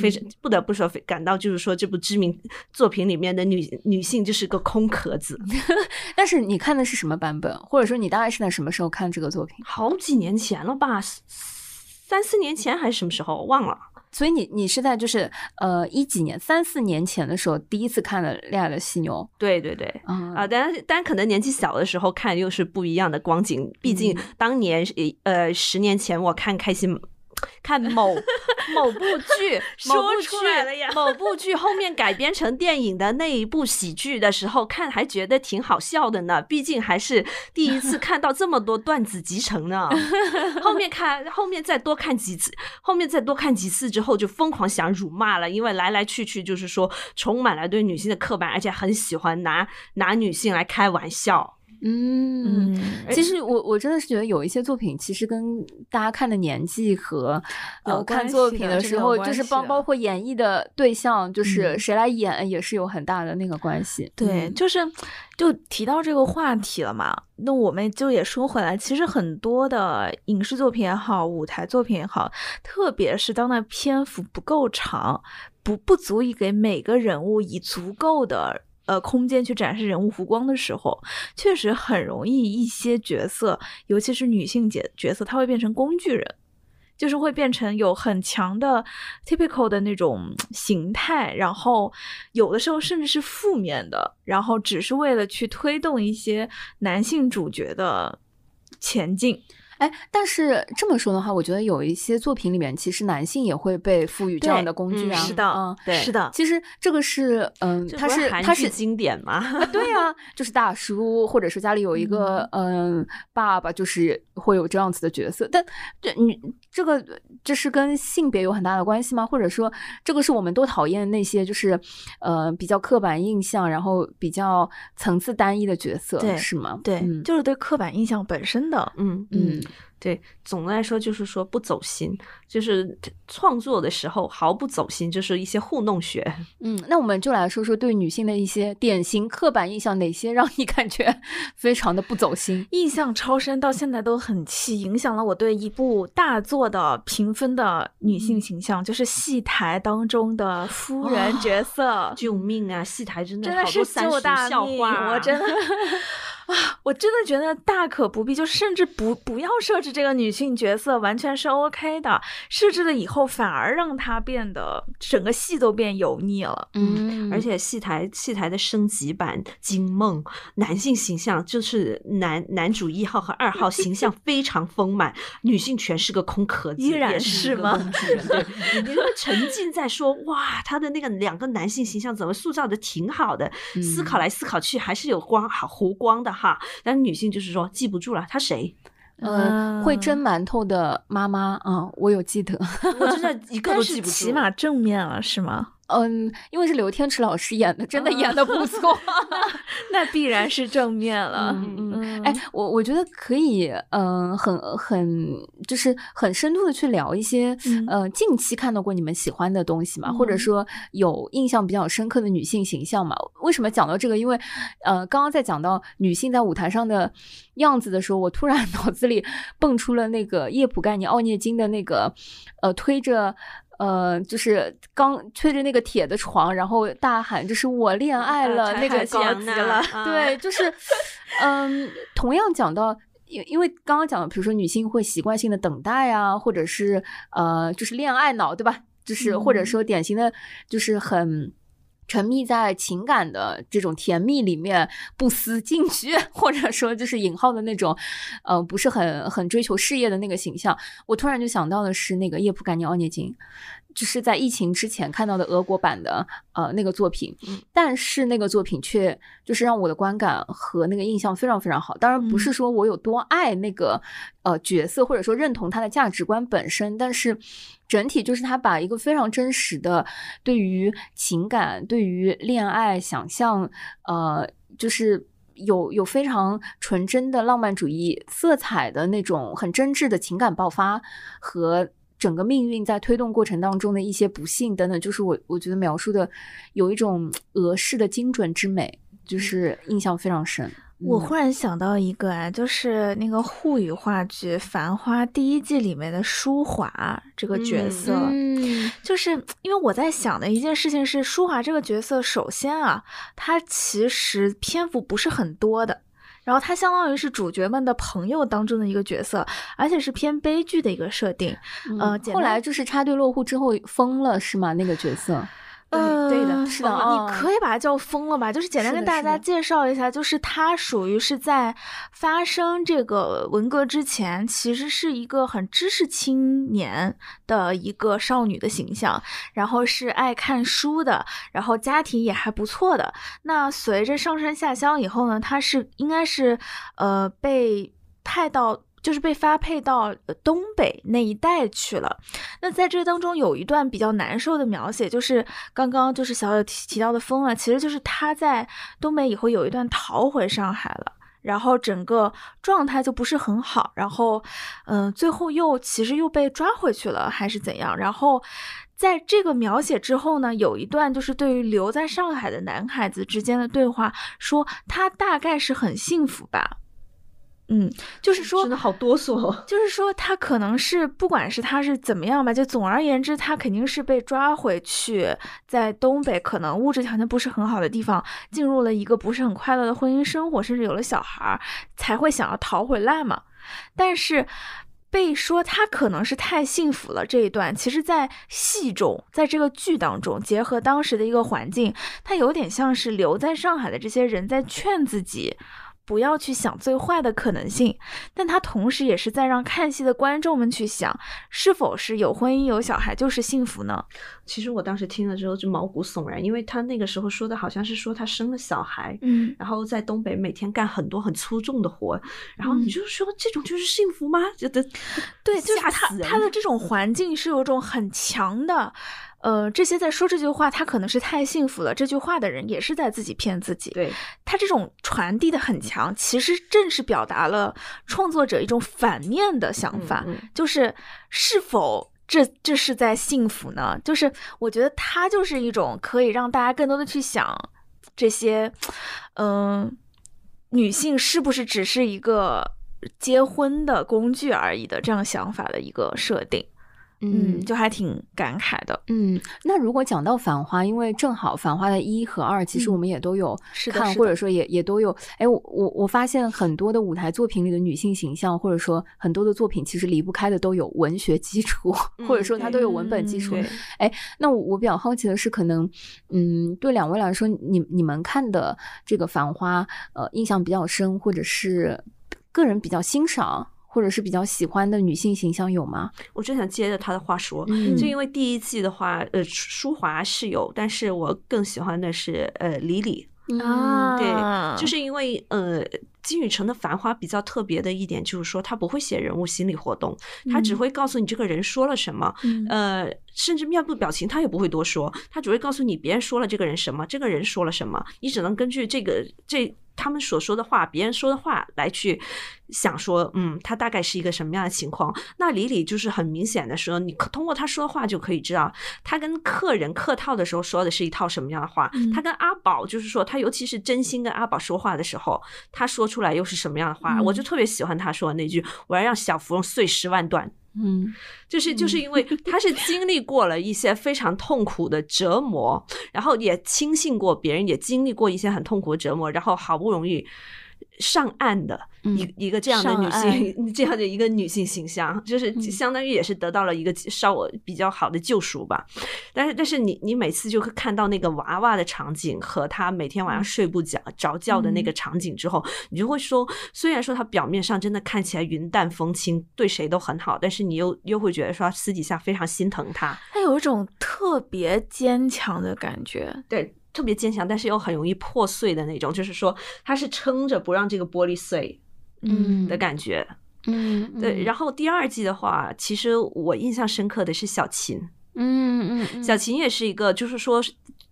非常不得不说，非感到就是说这部知名作品里面的女女性就是个空壳子。但是你看的是什么版本，或者说你大概是在什么时候看这个作品？好几年前了吧，三四年前还是什么时候忘了。所以你你是在就是呃一几年三四年前的时候第一次看了《恋爱的犀牛》对对对，嗯啊，当然，当然，可能年纪小的时候看又是不一样的光景。毕竟当年，呃，十年前我看开心。看某 某部剧，某部说出来了呀剧，某部剧后面改编成电影的那一部喜剧的时候，看还觉得挺好笑的呢。毕竟还是第一次看到这么多段子集成呢。后面看，后面再多看几次，后面再多看几次之后，就疯狂想辱骂了，因为来来去去就是说充满了对女性的刻板，而且很喜欢拿拿女性来开玩笑。嗯，嗯其实我我真的是觉得有一些作品，其实跟大家看的年纪和呃看作品的时候，就是包包括演绎的对象，就是嗯谁来演，也是有很大的那个关系。对，嗯就是就提到这个话题了嘛，那我们就也说回来，其实很多的影视作品也好，舞台作品也好，特别是当那篇幅不够长，不不足以给每个人物以足够的。呃，空间去展示人物弧光的时候，确实很容易一些角色，尤其是女性角角色，她会变成工具人。就是会变成有很强的 typical 的那种形态，然后有的时候甚至是负面的，然后只是为了去推动一些男性主角的前进。哎，但是这么说的话，我觉得有一些作品里面，其实男性也会被赋予这样的工具啊。嗯是的，嗯，对是的，其实这个是，嗯，他是他是经典嘛？啊，对啊、就是大叔，或者说家里有一个嗯、爸爸，就是会有这样子的角色。但这你这个这是跟性别有很大的关系吗？或者说这个是我们都讨厌那些就是呃比较刻板印象，然后比较层次单一的角色，对是吗？对，嗯就是对刻板印象本身的，嗯嗯对，总的来说就是说不走心，就是创作的时候毫不走心，就是一些糊弄学。嗯，那我们就来说说对女性的一些典型刻板印象，哪些让你感觉 非常的不走心？印象超深，到现在都很气，影响了我对一部大作的评分的女性形象，就是戏台当中的夫人角色。救命啊！戏台真的真的是好多三大命！笑话啊，我真的 啊，我真的觉得大可不必，就甚至不不要设置这个女性角色，完全是 OK 的。设置了以后，反而让她变得整个戏都变油腻了。嗯，而且戏台戏台的升级版《惊梦》，男性形象就是男男主一号和二号形象非常丰满，女性全是个空壳子，依然是吗你会沉浸在说哇，他的那个两个男性形象怎么塑造的挺好的，思考来思考去还是有光好弧光的哈。但是女性就是说记不住了，她谁？呃，会嗯蒸馒头的妈妈啊、我有记得。我真的一个但都记不住。是起码正面了，是吗？嗯，因为是刘天池老师演的，真的演的不错。那必然是正面了。嗯哎，我我觉得可以，嗯、很很就是很深度的去聊一些，嗯呃，近期看到过你们喜欢的东西嘛，或者嗯说有印象比较深刻的女性形象嘛？为什么讲到这个？因为，呃，刚刚在讲到女性在舞台上的样子的时候，我突然 脑子里蹦出了那个叶普盖尼奥涅金的那个，呃，推着。呃，就是刚推着那个铁的床，然后大喊：“就是我恋爱了。呃那个高级了，对，就是，嗯，同样讲到，因因为刚刚讲的，比如说女性会习惯性的等待啊，或者是呃，就是恋爱脑，对吧？就是或者嗯说典型的，就是很。沉迷在情感的这种甜蜜里面不思进取，或者说就是引号的那种，呃，不是很很追求事业的那个形象。我突然就想到的是那个叶普甘尼奥涅金，就是在疫情之前看到的俄国版的呃那个作品，但是那个作品却就是让我的观感和那个印象非常非常好。当然不是说我有多爱那个呃角色，或者说认同他的价值观本身，但是整体就是他把一个非常真实的对于情感、对于恋爱想象，呃，就是。有有非常纯真的浪漫主义色彩的那种很真挚的情感爆发和整个命运在推动过程当中的一些不幸等等，就是我我觉得描述的有一种俄式的精准之美，就是印象非常深。嗯我忽然想到一个啊，就是那个沪语话剧《繁花》第一季里面的舒华这个角色，嗯就是因为我在想的一件事情是，舒华这个角色，首先啊，他其实篇幅不是很多的。然后他相当于是主角们的朋友当中的一个角色，而且是偏悲剧的一个设定。呃后来就是插队落户之后疯了是吗？那个角色，呃，对的是的你哦可以把它叫疯了吧？就是简单跟大家介绍一下，就是它属于是在发生这个文革之前，其实是一个很知识青年的一个少女的形象，然后是爱看书的，然后家庭也还不错的。那随着上山下乡以后呢，她是应该是呃被派到。就是被发配到东北那一带去了。那在这当中有一段比较难受的描写，就是刚刚就是小友提提到的疯了，其实就是他在东北以后有一段逃回上海了。然后整个状态就不是很好，然后，嗯、最后又其实又被抓回去了，还是怎样？然后，在这个描写之后呢，有一段就是对于留在上海的男孩子之间的对话，说他大概是很幸福吧，嗯，就是说真的好哆嗦哦。就是说，他可能是不管是他是怎么样吧，就总而言之，他肯定是被抓回去，在东北可能物质条件不是很好的地方，进入了一个不是很快乐的婚姻生活，甚至有了小孩儿，才会想要逃回来嘛。但是。被说他可能是太幸福了这一段，其实，在戏中，在这个剧当中，结合当时的一个环境，他有点像是留在上海的这些人在劝自己，不要去想最坏的可能性，但他同时也是在让看戏的观众们去想，是否是有婚姻有小孩就是幸福呢？其实我当时听了之后就毛骨悚然，因为他那个时候说的好像是说他生了小孩，嗯，然后在东北每天干很多很粗重的活，然后你嗯就说这种就是幸福吗？觉得对，就是他他的这种环境是有种很强的，呃，这些在说这句话，他可能是太幸福了，这句话的人也是在自己骗自己。对他这种传递的很强，其实正是表达了创作者一种反面的想法，嗯嗯就是是否。这这是在幸福呢？就是我觉得他就是一种可以让大家更多的去想这些，嗯、女性是不是只是一个结婚的工具而已的这样想法的一个设定。嗯，就还挺感慨的。嗯，那如果讲到《繁花》，因为正好《繁花》的一和二，其实我们也都有看，是的是的或者说也也都有。哎，我我我发现很多的舞台作品里的女性形象，或者说很多的作品，其实离不开的都有文学基础，或者说它都有文本基础。对哎，那我我比较好奇的是，可能嗯，对两位来说，你你们看的这个《繁花》，呃，印象比较深，或者是个人比较欣赏。或者是比较喜欢的女性形象有吗？我真想接着他的话说，嗯就因为第一季的话，呃，舒华是有，但是我更喜欢的是呃李李，啊，对，就是因为呃，金宇澄的《繁花》比较特别的一点就是说，他不会写人物心理活动，他只嗯会告诉你这个人说了什么，嗯呃，甚至面部表情他也不会多说，他只会告诉你别人说了这个人什么，这个人说了什么，你只能根据这个这。他们所说的话，别人说的话来去想说，嗯，他大概是一个什么样的情况？那李李就是很明显的说，你通过他说的话就可以知道，他跟客人客套的时候说的是一套什么样的话。嗯他跟阿宝就是说，他尤其是真心跟阿宝说话的时候，他说出来又是什么样的话？嗯我就特别喜欢他说的那句：“我要让小芙蓉碎尸万段。”嗯。就是就是因为他是经历过了一些非常痛苦的折磨，然后也轻信过别人，也经历过一些很痛苦的折磨，然后好不容易上岸的一、嗯一个这样的女性，这样的一个女性形象，就是相当于也是得到了一个稍微比较好的救赎吧。但是但是你你每次就会看到那个娃娃的场景和她每天晚上睡不着着觉的那个场景之后，你就会说，虽然说她表面上真的看起来云淡风轻，对谁都很好，但是你又又会觉得说她私底下非常心疼她，她有一种特别坚强的感觉。对。特别坚强，但是又很容易破碎的那种，就是说，她是撑着不让这个玻璃碎嗯的感觉。嗯，对，然后后第二季的话，其实我印象深刻的是小琴，嗯嗯嗯，小琴也是一个，就是说，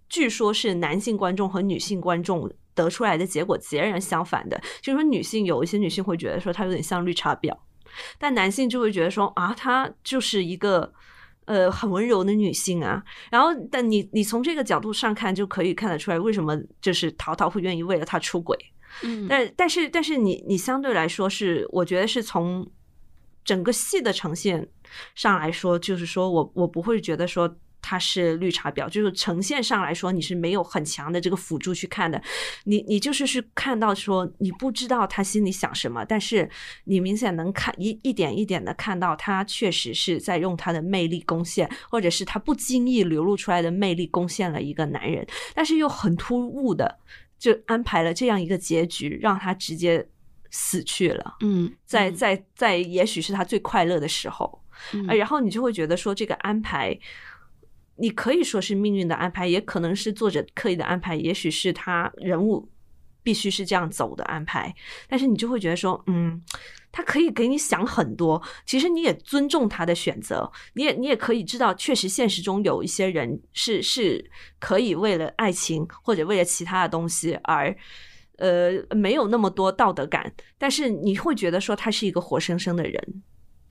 据说是男性观众和女性观众得出来的结果截然相反的。就是说，女性有一些女性会觉得说她有点像绿茶婊，但男性就会觉得说啊，她就是一个。呃，很温柔的女性啊，然后，但你你从这个角度上看，就可以看得出来，为什么就是淘淘会愿意为了她出轨。嗯。但但是但是你你相对来说是，我觉得是从整个戏的呈现上来说，就是说我我不会觉得说它是绿茶婊，就是呈现上来说你是没有很强的这个辅助去看的，你你就是是看到说你不知道他心里想什么，但是你明显能看一一点一点的看到他确实是在用他的魅力攻陷，或者是他不经意流露出来的魅力攻陷了一个男人，但是又很突兀的就安排了这样一个结局，让他直接死去了。嗯在在在，也许是他最快乐的时候，嗯。呃然后你就会觉得说，这个安排，你可以说是命运的安排，也可能是作者刻意的安排，也许是他人物必须是这样走的安排，但是你就会觉得说，嗯，他可以给你想很多，其实你也尊重他的选择，你也你也可以知道，确实现实中有一些人是是可以为了爱情或者为了其他的东西而。呃，没有那么多道德感，但是你会觉得说他是一个活生生的人。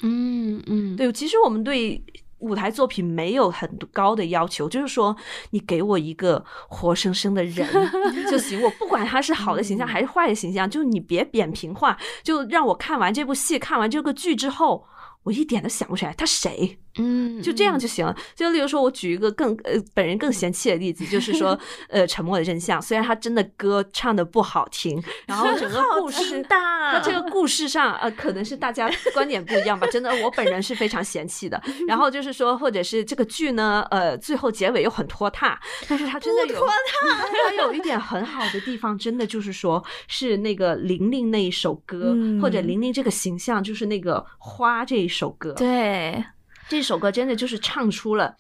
嗯嗯，对，其实我们对舞台作品没有很高的要求，就是说你给我一个活生生的人 就行，我不管他是好的形象还是坏的形象，就你别扁平化，就让我看完这部戏、看完这个剧之后，我一点都想不起来他谁。嗯，就这样就行了。就例如说，我举一个更呃本人更嫌弃的例子，就是说，呃，《沉默的真相》，虽然他真的歌唱的不好听，然后整个故事，他这个故事上呃，可能是大家观点不一样吧。真的，我本人是非常嫌弃的。然后就是说，或者是这个剧呢，呃，最后结尾又很拖沓，但是他真的有，他有一点很好的地方，真的就是说是那个玲玲那一首歌，嗯或者玲玲这个形象，就是那个花这一首歌，对，这首歌真的就是唱出了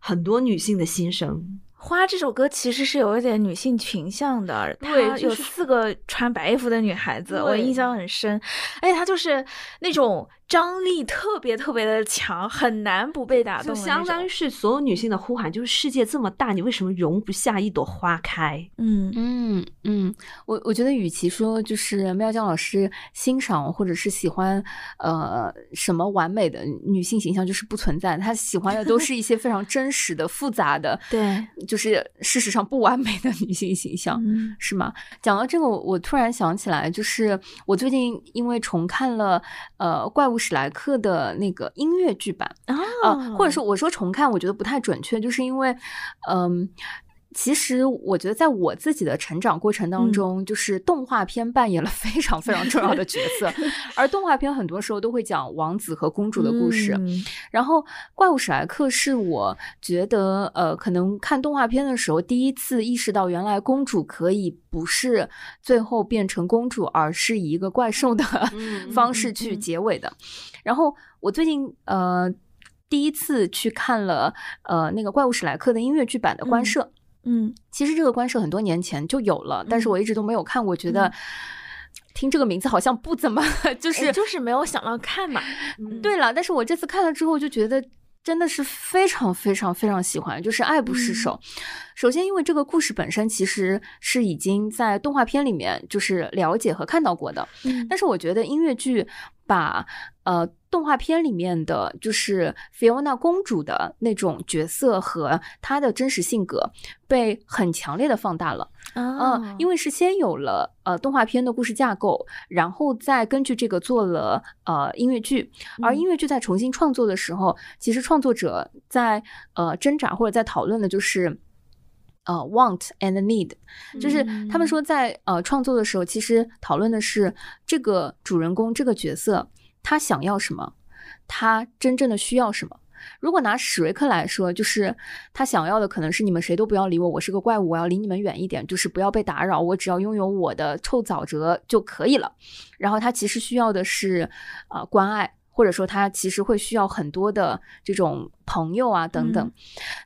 很多女性的心声。花这首歌其实是有一点女性群像的，它有四个穿白衣服的女孩子，我印象很深。而且她就是那种张力特别特别的强，很难不被打动就。相当于是所有女性的呼喊，就是世界这么大，你为什么容不下一朵花开？嗯嗯嗯，我我觉得，与其说就是妙江老师欣赏或者是喜欢呃什么完美的女性形象，就是不存在。他喜欢的都是一些非常真实的、复杂的，对，就是事实上不完美的女性形象。嗯是吗？讲到这个，我我突然想起来，就是我最近因为重看了呃《怪物物史莱克的那个音乐剧版啊呃，或者说我说重看，我觉得不太准确，就是因为，嗯。其实我觉得，在我自己的成长过程当中，就是动画片扮演了非常非常重要的角色，而动画片很多时候都会讲王子和公主的故事。嗯然后，《怪物史莱克》是我觉得，呃，可能看动画片的时候第一次意识到，原来公主可以不是最后变成公主，而是以一个怪兽的嗯 方式去结尾的。然后，我最近呃第一次去看了呃那个《怪物史莱克》的音乐剧版的官摄。嗯其实这个官摄很多年前就有了，但是我一直都没有看过，觉得嗯听这个名字好像不怎么，就是哎就是没有想到看嘛，嗯。对了，但是我这次看了之后就觉得真的是非常非常非常喜欢，就是爱不释手。首先，因为这个故事本身其实是已经在动画片里面就是了解和看到过的，嗯。但是我觉得音乐剧把呃动画片里面的就是 Fiona 公主的那种角色和她的真实性格被很强烈的放大了。啊嗯，因为是先有了呃动画片的故事架构，然后再根据这个做了呃音乐剧，而嗯音乐剧在重新创作的时候，其实创作者在呃挣扎或者在讨论的就是。呃，want and need，就是他们说在呃创作的时候，其实讨论的是这个主人公这个角色他想要什么，他真正的需要什么。如果拿史瑞克来说，就是他想要的可能是你们谁都不要理我，我是个怪物，我要离你们远一点，就是不要被打扰，我只要拥有我的臭沼泽就可以了。然后他其实需要的是呃关爱，或者说他其实会需要很多的这种朋友啊等等。嗯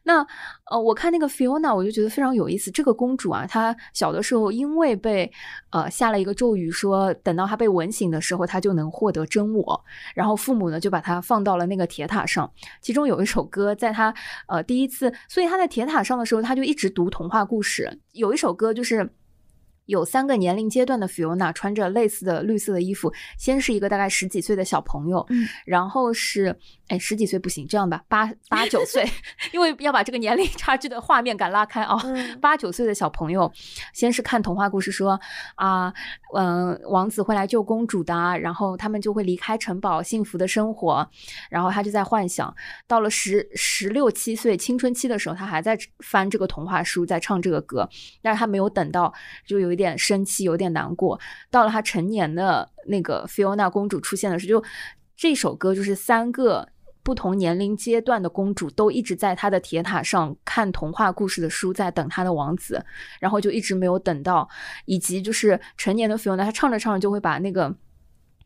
那呃，我看那个 Fiona，我就觉得非常有意思。这个公主啊，她小的时候因为被呃下了一个咒语说，等到她被吻醒的时候，她就能获得真我。然后父母呢就把她放到了那个铁塔上，其中有一首歌，在她呃第一次，所以她在铁塔上的时候，她就一直读童话故事。有一首歌就是。有三个年龄阶段的 Fiona 穿着类似的绿色的衣服，先是一个大概十几岁的小朋友，嗯。然后是哎十几岁不行，这样吧，八八九岁，因为要把这个年龄 差距的画面感拉开啊。嗯 八九岁的小朋友，先是看童话故事说啊，嗯、王子会来救公主的啊，然后他们就会离开城堡，幸福的生活。然后他就在幻想，到了十十六七岁青春期的时候，他还在翻这个童话书，在唱这个歌，但是他没有等到，就有一点生气，有点难过。到了他成年的那个 Fiona 公主出现的时候，就这首歌就是三个。不同年龄阶段的公主都一直在她的铁塔上看童话故事的书，在等她的王子，然后就一直没有等到，以及就是成年的 Fiona，她唱着唱着就会把那个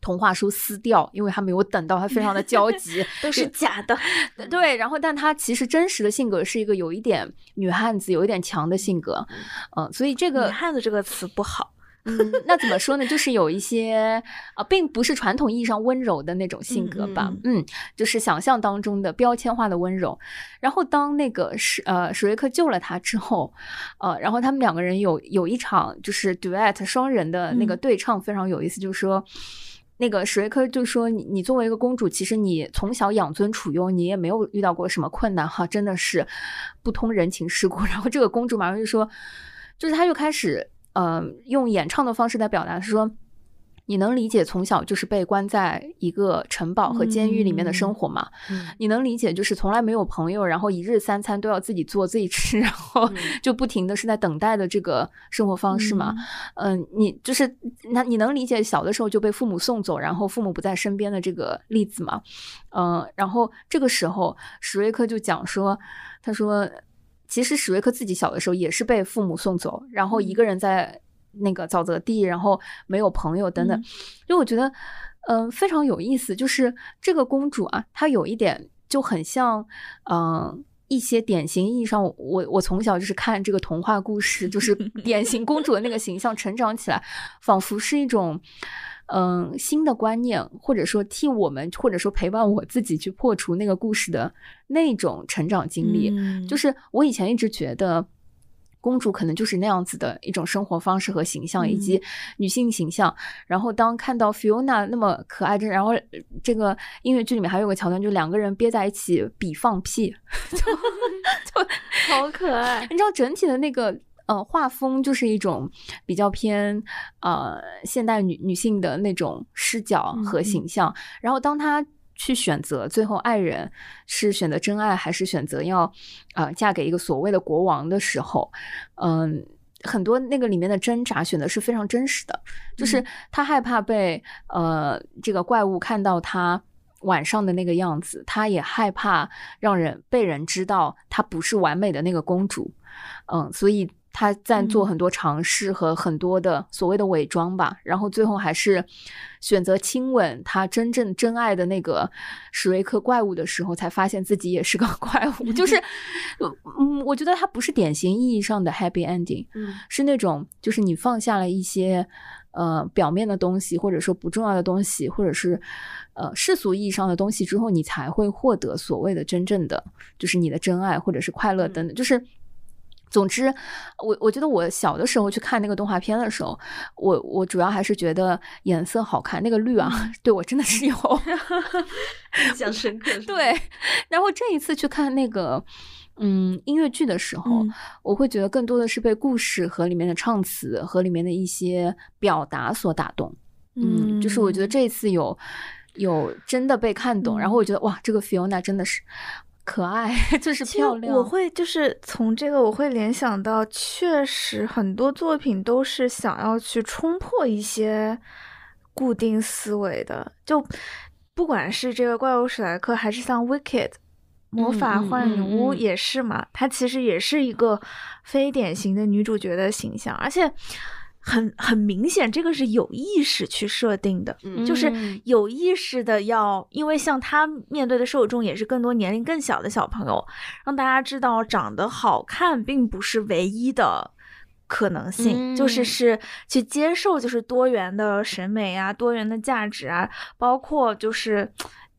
童话书撕掉，因为她没有等到，她非常的焦急，都是假的，对，然后但她其实真实的性格是一个有一点女汉子，有一点强的性格，嗯、所以这个女汉子这个词不好，嗯，那怎么说呢？就是有一些啊、并不是传统意义上温柔的那种性格吧。嗯就是想象当中的标签化的温柔。然后当那个史呃史瑞克救了他之后，呃，然后他们两个人有有一场就是 duet 双人的那个嗯对唱，非常有意思，就是说。那个史瑞克就说你：“你作为一个公主，其实你从小养尊处优，你也没有遇到过什么困难哈，真的是不通人情世故。”然后这个公主马上就说，就是她就开始呃用演唱的方式来表达，是说你能理解从小就是被关在一个城堡和监狱里面的生活吗？嗯你能理解就是从来没有朋友，然后一日三餐都要自己做自己吃，然后嗯 就不停的是在等待的这个生活方式吗？嗯、你就是那你能理解小的时候就被父母送走，然后父母不在身边的这个例子吗？嗯、然后这个时候史瑞克就讲说，他说其实史瑞克自己小的时候也是被父母送走，然后一个人在那个沼泽地，然后没有朋友等等，嗯就我觉得嗯、非常有意思，就是这个公主啊，她有一点就很像嗯。一些典型意义上，我我从小就是看这个童话故事，就是典型公主的那个形象成长起来，仿佛是一种嗯新的观念，或者说替我们，或者说陪伴我自己去破除那个故事的那种成长经历。嗯就是我以前一直觉得。公主可能就是那样子的一种生活方式和形象，以及女性形象。然后当看到 Fiona 那么可爱，这然后呃这个音乐剧里面还有个桥段，就两个人憋在一起比放屁，就 就好可爱，你知道整体的那个呃，画风就是一种比较偏呃现代女女性的那种视角和形象。然后当她去选择最后爱人是选择真爱还是选择要呃嫁给一个所谓的国王的时候，嗯。很多那个里面的挣扎选的是非常真实的，就是她害怕被呃这个怪物看到她晚上的那个样子，她也害怕让人被人知道她不是完美的那个公主，嗯，所以。他在做很多尝试和很多的所谓的伪装吧，然后最后还是选择亲吻他真正真爱的那个史瑞克怪物的时候，才发现自己也是个 怪物。就是，嗯，我觉得他不是典型意义上的 happy ending，嗯，是那种就是你放下了一些呃表面的东西，或者说不重要的东西，或者是呃世俗意义上的东西之后，你才会获得所谓的真正的就是你的真爱或者是快乐等等，就是。总之，我我觉得我小的时候去看那个动画片的时候，我我主要还是觉得颜色好看，那个绿啊，对我真的是有 印象深刻。对，然后这一次去看那个嗯音乐剧的时候，我会觉得更多的是被故事和里面的唱词和里面的一些表达所打动。嗯，就是我觉得这一次有有真的被看懂，然后我觉得哇，这个 Fiona 真的是。可爱 就是漂亮。我会就是从这个我会联想到，确实很多作品都是想要去冲破一些固定思维的。就不管是这个怪物史莱克，还是像 Wicked 魔法幻女巫也是嘛，它其实也是一个非典型的女主角的形象，而且。很很明显，这个是有意识去设定的，就是有意识的要，因为像他面对的受众也是更多年龄更小的小朋友，让大家知道长得好看并不是唯一的可能性，就是是去接受就是多元的审美啊，多元的价值啊，包括就是，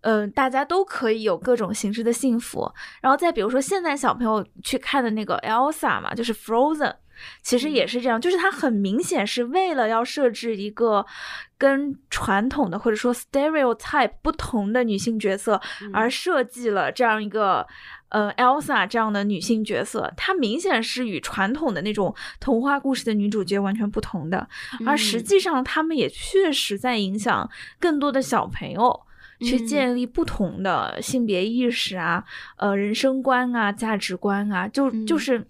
嗯，大家都可以有各种形式的幸福。然后再比如说现在小朋友去看的那个 Elsa 嘛，就是 Frozen。其实也是这样，就是它很明显是为了要设置一个跟传统的或者说 stereotype 不同的女性角色，而设计了这样一个呃 Elsa 这样的女性角色。她明显是与传统的那种童话故事的女主角完全不同的，而实际上他们也确实在影响更多的小朋友去建立不同的性别意识啊、呃人生观啊、价值观啊，就就是。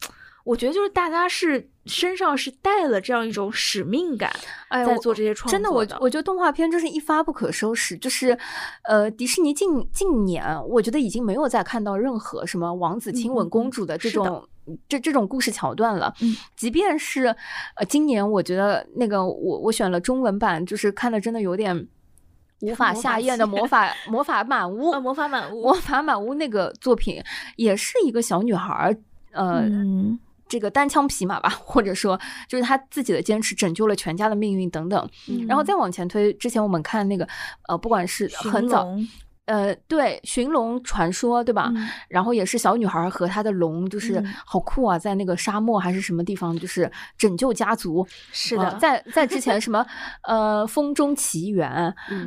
我觉得就是大家是身上是带了这样一种使命感，哎在做这些创作。真的，我我觉得动画片真是一发不可收拾。就是，呃，迪士尼近近年，我觉得已经没有再看到任何什么王子亲吻公主的这种这这种故事桥段了。嗯，即便是呃，今年我觉得那个我我选了中文版，就是看的真的有点无法 下咽的魔法魔法满屋，魔法满屋，魔法满屋那个作品也是一个小女孩儿，呃。这个单枪匹马吧，或者说就是他自己的坚持拯救了全家的命运等等，然后再往前推，之前我们看那个呃，不管是很早。呃，对，寻龙传说，对吧？然后也是小女孩和她的龙，就是好酷啊，在那个沙漠还是什么地方，就是拯救家族。是的，在在之前什么 呃，风中奇缘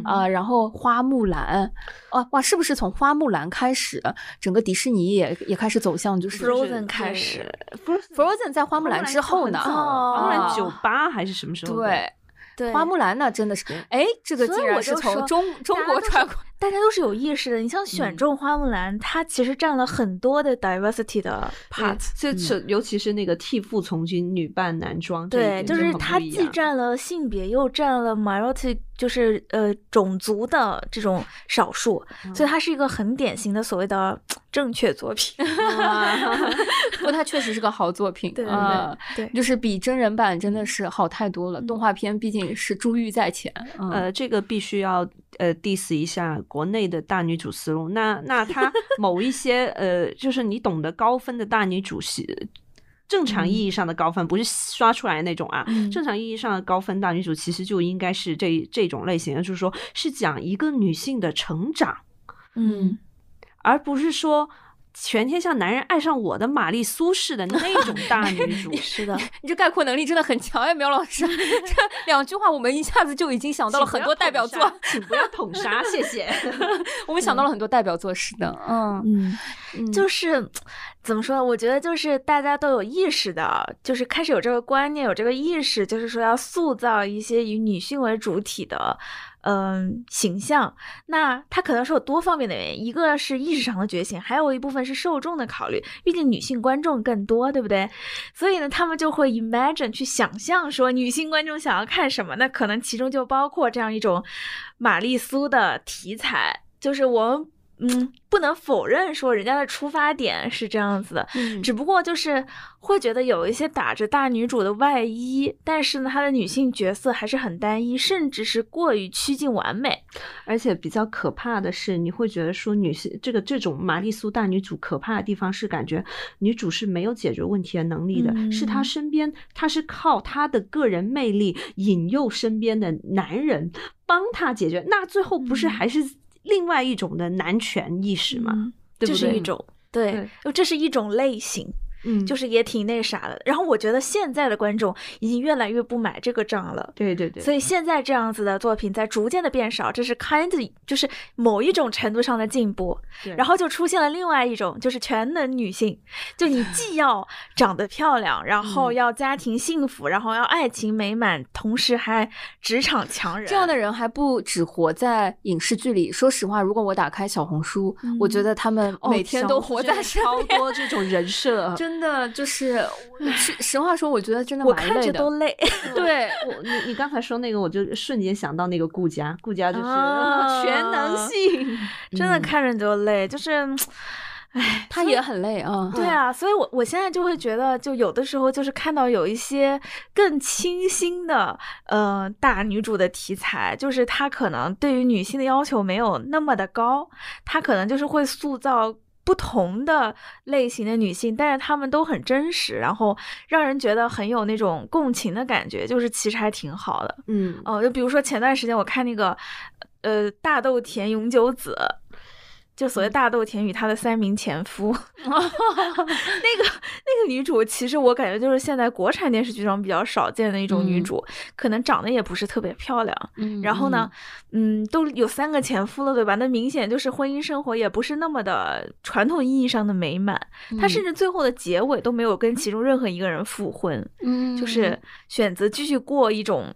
啊，然后花木兰，哦哇，是不是从花木兰开始，整个迪士尼也也开始走向就是 Frozen 开始，Frozen 在花木兰之后呢？花木兰九八还是什么时候？对。对，花木兰呢，真的是，哎，这个竟然是从中中国传过，大家都是有意识的。你像选中花木兰，它其实占了很多的 diversity 的 part，就是尤其是那个替父从军，女扮男装，对，就是它既占了性别，又占了 minority，就是呃种族的这种少数，所以它是一个很典型的所谓的。正确作品，不过它确实是个好作品，对对，就是比真人版真的是好太多了。动画片毕竟是珠玉在前，呃，这个必须要呃 diss 一下国内的大女主思路。那那她某一些呃，就是你懂得高分的大女主是正常意义上的高分，不是刷出来那种啊。正常意义上的高分大女主其实就应该是这这种类型，就是说是讲一个女性的成长，嗯。而不是说全天下男人爱上我的玛丽苏式的那种大 女主。是的，你这概括能力真的很强呀，苗老师。这两句话，我们一下子就已经想到了很多代表作，请不要捅杀，谢谢。我们想到了很多代表作，是的，嗯嗯，就是 怎么说呢？我觉得就是大家都有意识的，就是开始有这个观念，有这个意识，就是说要塑造一些以女性为主体的。嗯，形象，那它可能是有多方面的原因，一个是意识上的觉醒，还有一部分是受众的考虑，毕竟女性观众更多，对不对？所以呢，他们就会 imagine 去想象说女性观众想要看什么，那可能其中就包括这样一种玛丽苏的题材，就是我们。嗯，不能否认说人家的出发点是这样子的，只不过就是会觉得有一些打着大女主的外衣，但是呢，她的女性角色还是很单一，甚至是过于趋近完美。而且比较可怕的是，你会觉得说女性这个这种玛丽苏大女主可怕的地方是感觉女主是没有解决问题的能力的，是她身边她是靠她的个人魅力引诱身边的男人帮她解决，那最后不是还是？另外一种的男权意识嘛，这是一种对，这是一种类型。嗯，就是也挺那啥的。然后我觉得现在的观众已经越来越不买这个账了。对对对。所以现在这样子的作品在逐渐的变少，这是 kind 就是某一种程度上的进步。对。然后就出现了另外一种，就是全能女性，就你既要长得漂亮，然后要家庭幸福，然后要爱情美满，同时还职场强人。这样的人还不只活在影视剧里。说实话，如果我打开小红书，我觉得他们每天都活在超多这种人设。真的就是，实实话说，我觉得真的我看着都累。对我，你你刚才说那个，我就瞬间想到那个顾家，顾家就是 全能性，真的看着就累，就是，唉，他也很累啊。对啊，所以我我现在就会觉得，就有的时候就是看到有一些更清新的，呃，大女主的题材，就是她可能对于女性的要求没有那么的高，她可能就是会塑造。不同的类型的女性，但是她们都很真实，然后让人觉得很有那种共情的感觉，就是其实还挺好的。嗯，哦，就比如说前段时间我看那个，呃，大豆田永久子。就所谓大豆田与她的三名前夫，那个那个女主，其实我感觉就是现在国产电视剧中比较少见的一种女主，可能长得也不是特别漂亮。嗯，然后呢，嗯，都有三个前夫了，对吧？那明显就是婚姻生活也不是那么的传统意义上的美满。她甚至最后的结尾都没有跟其中任何一个人复婚，嗯，就是选择继续过一种。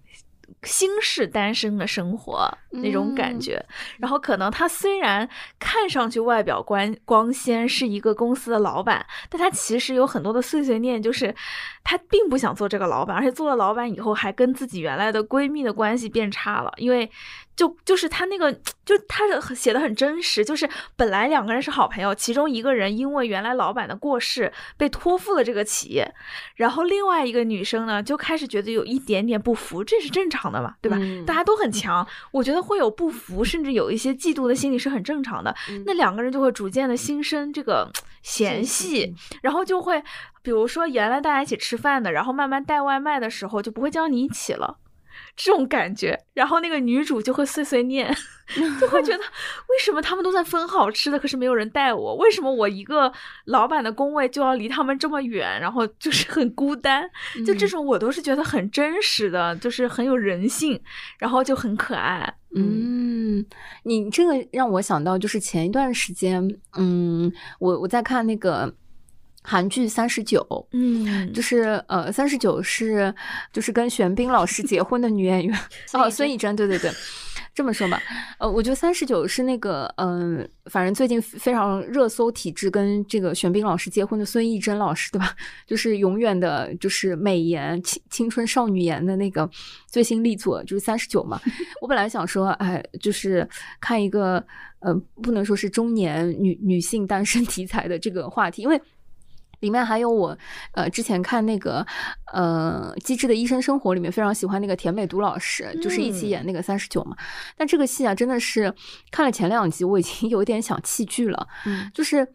新式单身的生活那种感觉，然后可能他虽然看上去外表光光鲜，是一个公司的老板，但他其实有很多的碎碎念，就是他并不想做这个老板，而且做了老板以后还跟自己原来的闺蜜的关系变差了，因为。就就是他那个，就他写的很真实，就是本来两个人是好朋友，其中一个人因为原来老板的过世被托付了这个企业，然后另外一个女生呢就开始觉得有一点点不服，这是正常的嘛，对吧？大家都很强，我觉得会有不服，甚至有一些嫉妒的心理是很正常的。那两个人就会逐渐的心生这个 嫌隙，然后就会，比如说原来大家一起吃饭的，然后慢慢带外卖的时候就不会叫你一起了。这种感觉，然后那个女主就会碎碎念，就会觉得 为什么他们都在分好吃的，可是没有人带我？为什么我一个老板的工位就要离他们这么远？然后就是很孤单，就这种我都是觉得很真实的，就是很有人性，然后就很可爱。嗯，你这个让我想到，就是前一段时间，嗯，我我在看那个。韩剧三十九，嗯，就是呃，三十九是就是跟玄彬老师结婚的女演员 哦，孙艺珍，对对对，这么说吧，呃，我觉得三十九是那个嗯，反正最近非常热搜体质跟这个玄彬老师结婚的孙艺珍老师，对吧？就是永远的，就是美颜青青春少女颜的那个最新力作，就是三十九嘛。我本来想说，哎，就是看一个呃，不能说是中年女女性单身题材的这个话题，因为。里面还有我，呃，之前看那个，呃，《机智的医生生活》里面非常喜欢那个田美独老师，就是一起演那个三十九嘛。但这个戏啊，真的是看了前两集，我已经 有点想弃剧了。嗯，就是，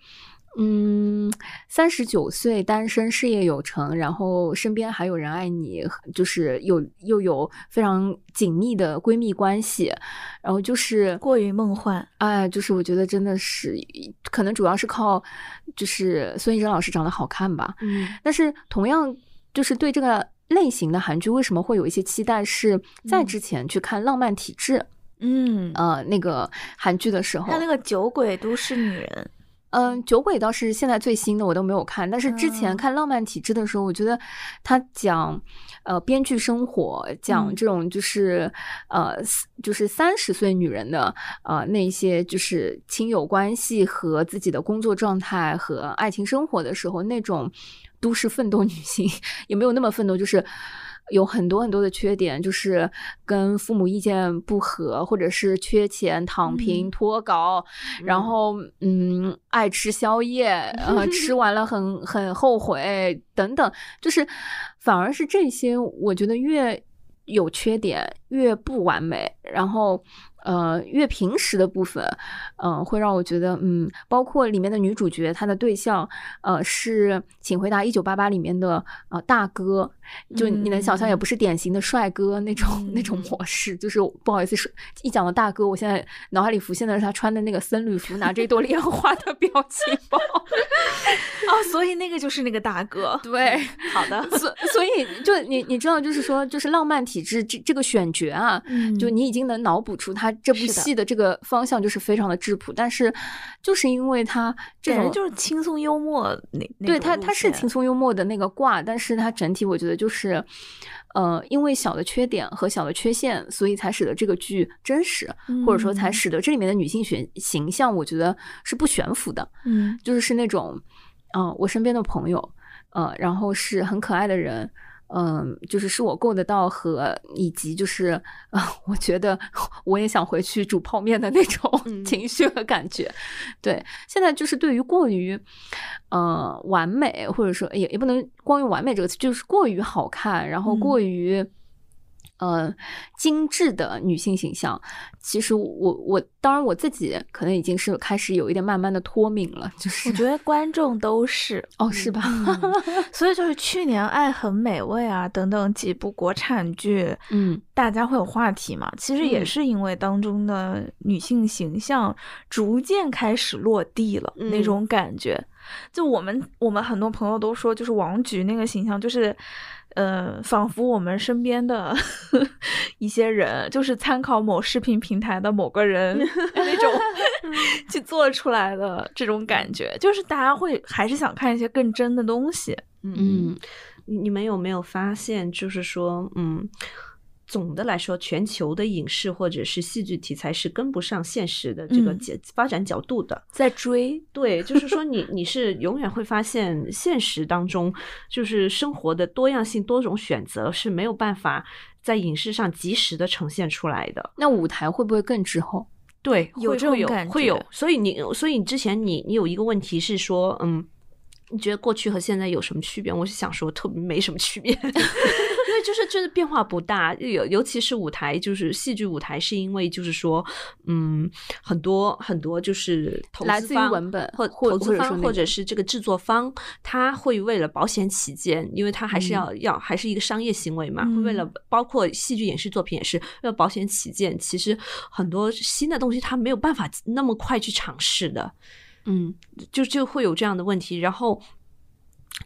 嗯，三十九岁单身，事业有成，然后身边还有人爱你，就是有又有非常紧密的闺蜜关系，然后就是过于梦幻。哎，就是我觉得真的是，可能主要是靠就是孙艺珍老师长得好看吧。嗯但是同样就是对这个类型的韩剧，为什么会有一些期待？是在之前去看《浪漫体质》嗯，呃那个韩剧的时候，他那个酒鬼都市女人，嗯，酒鬼倒是现在最新的我都没有看，但是之前嗯看《浪漫体质》的时候，我觉得他讲呃编剧生活，讲嗯这种就是、呃就是三十岁女人的呃那些就是亲友关系和自己的工作状态和爱情生活的时候，那种都市奋斗女性 也没有那么奋斗，就是。有很多很多的缺点，就是跟父母意见不合，或者是缺钱、躺平、嗯。脱稿，然后嗯，爱吃宵夜，呃，吃 完了很很后悔等等，就是反而是这些，我觉得越有缺点越不完美，然后呃越平时的部分，嗯、会让我觉得嗯，包括里面的女主角她的对象，呃，是《请回答一九八八》里面的呃大哥，就你能想象，也不是典型的帅哥那种、那种模式，就是不好意思说，一讲到大哥，我现在脑海里浮现的是他穿的那个僧侣服，拿着一朵莲花的表情包。哦，所以那个就是那个大哥。对，好的，所所以就你你知道，就是说，就是浪漫体质这这个选角啊，嗯。就你已经能脑补出他这部戏的这个方向，就是非常的质朴。但是，就是因为他这种就是轻松幽默那那对他他是轻松幽默的那个挂，但是他整体我觉得就是，呃，因为小的缺点和小的缺陷，所以才使得这个剧真实，或者说才嗯使得这里面的女性选形象，我觉得是不悬浮的。嗯就是是那种，嗯、我身边的朋友，呃，然后是很可爱的人，嗯、就是是我够得到和以及就是，呃，我觉得我也想回去煮泡面的那种嗯 情绪和感觉。对，现在就是对于过于，呃，完美，或者说也也不能光用完美这个词，就是过于好看，然后嗯过于。呃，精致的女性形象，其实我我当然我自己可能已经是开始有一点慢慢的脱敏了，就是我觉得观众都是，哦，是吧？所以就是去年《爱很美味》啊等等几部国产剧，嗯大家会有话题嘛？其实也嗯是因为当中的女性形象逐渐开始落地了，那嗯种感觉。就我们我们很多朋友都说，就是王菊那个形象，就是呃，仿佛我们身边的 一些人，就是参考某视频平台的某个人 那种 去做出来的这种感觉，就是大家会还是想看一些更真的东西。嗯。你你们有没有发现，就是说，嗯，总的来说，全球的影视或者是戏剧题材是跟不上现实的这个嗯角发展角度的。在追，对，就是说你你是永远会发现，现实当中就是生活的多样性、多种选择是没有办法在影视上及时的呈现出来的。那舞台会不会更滞后？对，有会会有这种感觉会有，所以你所以你之前你你有一个问题是说，嗯，你觉得过去和现在有什么区别？我是想说，特别没什么区别，就是就是变化不大，尤尤其是舞台，就是戏剧舞台，是因为就是说，嗯，很多很多就是投来自于资方文本或或投资方或者是这个制作方，他会为了保险起见，因为他还是嗯。要、要还是一个商业行为嘛，会为了嗯。包括戏剧影视作品也是为了保险起见，其实很多新的东西他没有办法那么快去尝试的，嗯。就就会有这样的问题。然后，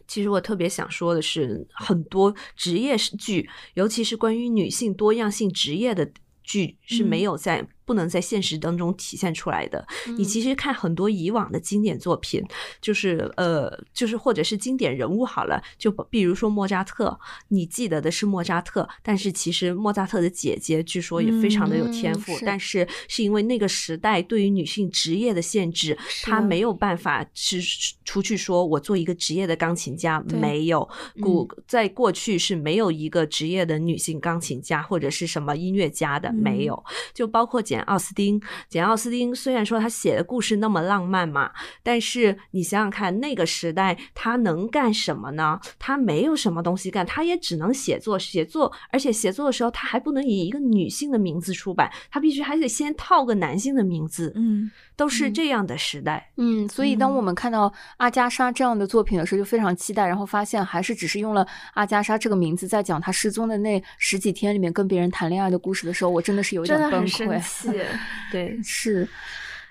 其实我特别想说的是，很多职业剧，尤其是关于女性多样性职业的剧，是没嗯。有在、不能在现实当中体现出来的。你嗯其实看很多以往的经典作品，就是呃，就是或者是经典人物好了，就比如说莫扎特，你记得的是莫扎特，但是其实莫扎特的姐姐据说也非常的有天赋，嗯是但是是因为那个时代对于女性职业的限制，她没有办法是出去说我做一个职业的钢琴家，没有古在过去是没有一个职业的女性钢琴家或者是什么音乐家的，没嗯有。就包括简·奥斯汀。简·奥斯汀虽然说他写的故事那么浪漫嘛，但是你想想看，那个时代他能干什么呢？他没有什么东西干，他也只能写作。写作，而且写作的时候他还不能以一个女性的名字出版，他必须还得先套个男性的名字。嗯，都是这样的时代。嗯，所以当我们看到阿加莎这样的作品的时候，就非常期待，然后发现还是只是用了阿加莎这个名字在讲她失踪的那十几天里面跟别人谈恋爱的故事的时候，我真的是有点崩溃。气。对，是，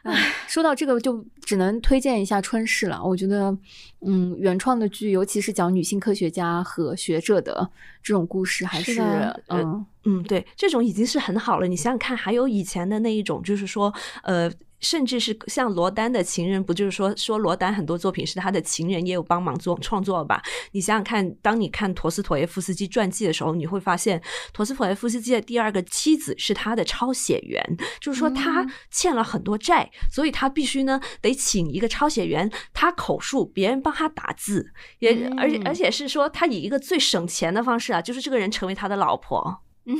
唉，说到这个就只能推荐一下《春逝》了。我觉得，嗯，原创的剧，尤其是讲女性科学家和学者的这种故事，还是是嗯嗯，对，这种已经是很好了。你想想看，还有以前的那一种，就是说，呃。甚至是像罗丹的情人，不就是说说罗丹很多作品是他的情人也有帮忙做创作吧？你想想看，当你看陀思妥耶夫斯基传记的时候，你会发现陀思妥耶夫斯基的第二个妻子是他的抄写员，就是说他欠了很多债，所以他必须呢得请一个抄写员，他口述，别人帮他打字，也而且而且是说他以一个最省钱的方式啊，就是这个人成为他的老婆。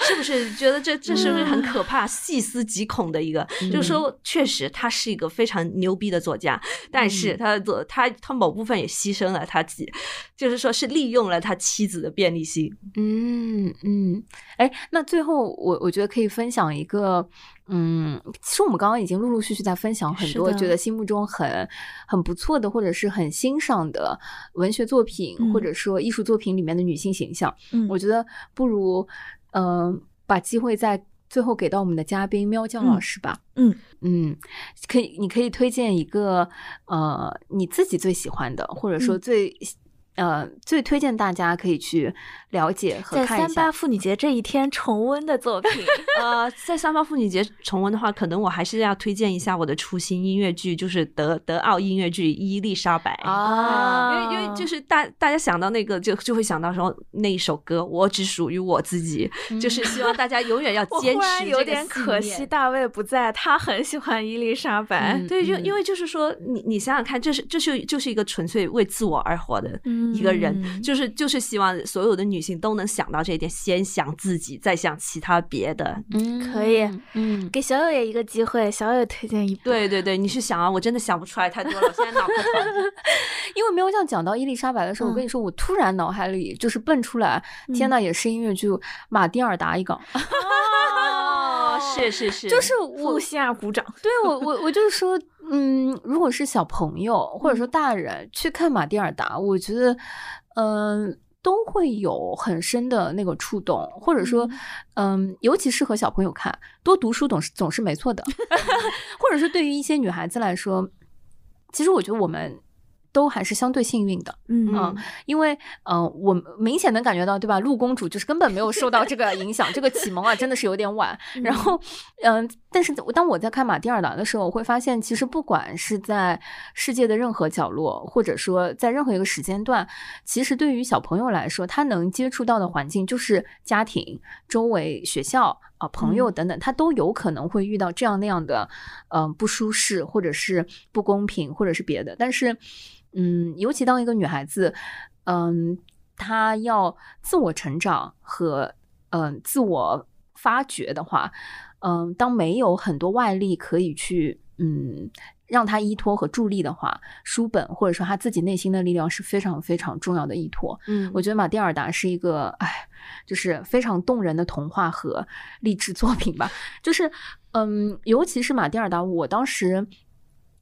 是不是觉得这这是不是很可怕、细思极恐的一个？就是说，确实他是一个非常牛逼的作家，但是他的他他某部分也牺牲了他自己，就是说是利用了他妻子的便利性。嗯嗯，哎，那最后我我觉得可以分享一个。嗯，其实我们刚刚已经陆陆续续在分享很多，觉得心目中很很不错的，或者是很欣赏的文学作品，嗯或者说艺术作品里面的女性形象。嗯。我觉得不如，嗯、把机会在最后给到我们的嘉宾喵酱老师吧。嗯。嗯，可以，你可以推荐一个呃你自己最喜欢的，或者说嗯。最、呃最推荐大家可以去了解和看一下三八。妇女节这一天重温的作品，呃，在三八妇女节重温的话，可能我还是要推荐一下我的初心音乐剧，就是德德奥音乐剧《伊丽莎白》啊因为因为就是大大家想到那个就就会想到说那一首歌，我只属于我自己，就是希望大家永远要 坚持忽然有点可惜大卫不在，他很喜欢伊丽莎白。嗯对，就因为就是说，你你想想看，这是这是就是一个纯粹为自我而活的一个人，嗯就是就是希望所有的女性都能想到这一点，先想自己，再想其他别的。嗯可以嗯，给小友也一个机会，小友推荐一部。对对对，你去想啊，我真的想不出来太多了，我现在脑壳疼。因为没有像讲到伊丽莎白的时候，我跟你说，我突然脑海里就是蹦出来，天呐，也是音乐剧《马蒂尔达》一个，哦，是是是，就是我露西亚鼓掌。对我我我就是说，嗯，如果是小朋友或者说大人去看马蒂尔达，我觉得，嗯、都会有很深的那个触动，或者说，嗯，尤其适合小朋友看，多读书总是总是没错的，或者是对于一些女孩子来说，其实我觉得我们都还是相对幸运的，嗯嗯，因为嗯、呃我明显能感觉到，对吧？陆公主就是根本没有受到这个影响，这个启蒙啊，真的是有点晚。然后，嗯、但是当我在看马蒂尔达的时候，我会发现，其实不管是在世界的任何角落，或者说在任何一个时间段，其实对于小朋友来说，他能接触到的环境就是家庭、周围、学校啊、朋友等等，他都有可能会遇到这样那样的，嗯、不舒适，或者是不公平，或者是别的。但是，嗯，尤其当一个女孩子，嗯，她要自我成长和嗯自我发掘的话，嗯，当没有很多外力可以去嗯让他依托和助力的话，书本或者说他自己内心的力量是非常非常重要的依托。嗯，我觉得马蒂尔达是一个，哎，就是非常动人的童话和励志作品吧。就是，嗯，尤其是马蒂尔达，我当时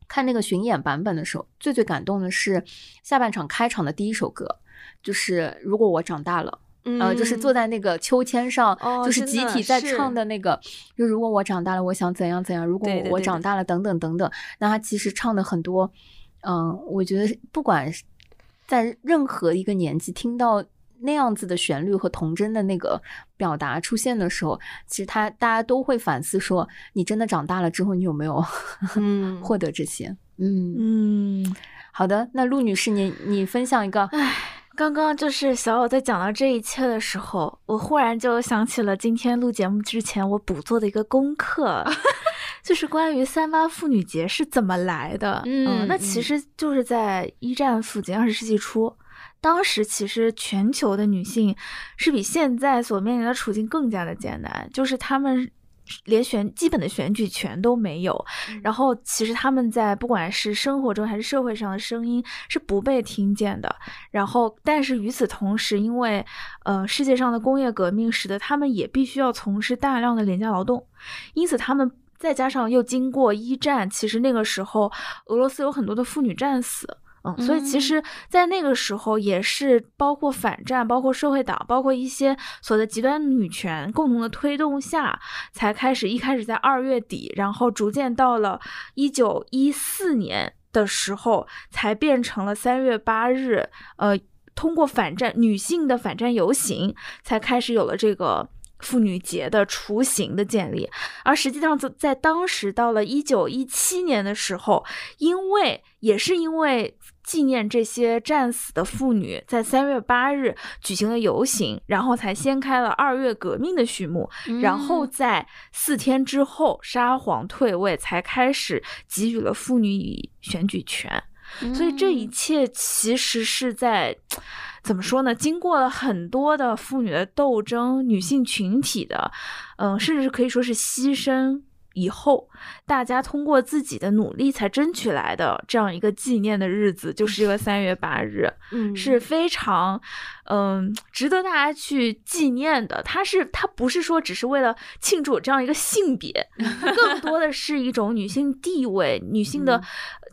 看那个巡演版本的时候，最最感动的是下半场开场的第一首歌，就是如果我长大了。呃，就是坐在那个秋千上，就是集体在唱的那个，就如果我长大了，我想怎样怎样。如果我长大了，等等等等。那他其实唱的很多，嗯，我觉得不管是在任何一个年纪听到那样子的旋律和童真的那个表达出现的时候，其实他大家都会反思说，你真的长大了之后，你有没有 嗯获得这些？嗯，嗯，好的，那陆女士，你你分享一个，刚刚就是小友在讲到这一切的时候，我忽然就想起了今天录节目之前我补做的一个功课，就是关于三八妇女节是怎么来的。嗯那其实就是在一战附近，二十世纪初，当时其实全球的女性是比现在所面临的处境更加的艰难，就是她们。连选基本的选举权都没有，然后其实他们在不管是生活中还是社会上的声音是不被听见的。然后，但是与此同时，因为呃世界上的工业革命使得他们也必须要从事大量的廉价劳动，因此他们再加上又经过一战，其实那个时候俄罗斯有很多的妇女战死。嗯，所以其实，在那个时候，也是包括反战、包括社会党、包括一些所谓的极端女权共同的推动下，才开始一开始在二月底，然后逐渐到了一九一四年的时候，才变成了三月八日。呃，通过反战女性的反战游行，才开始有了这个妇女节的雏形的建立。而实际上，在在当时到了一九一七年的时候，因为也是因为。纪念这些战死的妇女，在三月八日举行了游行，然后才掀开了二月革命的序幕。然后在四天之后，沙皇退位，才开始给予了妇女以选举权。所以这一切其实是在怎么说呢？经过了很多的妇女的斗争，女性群体的，嗯，甚至可以说是牺牲。以后，大家通过自己的努力才争取来的这样一个纪念的日子，就是这个三月八日，嗯是非常，嗯，值得大家去纪念的。它是，它不是说只是为了庆祝这样一个性别，更多的是一种女性地位、女性的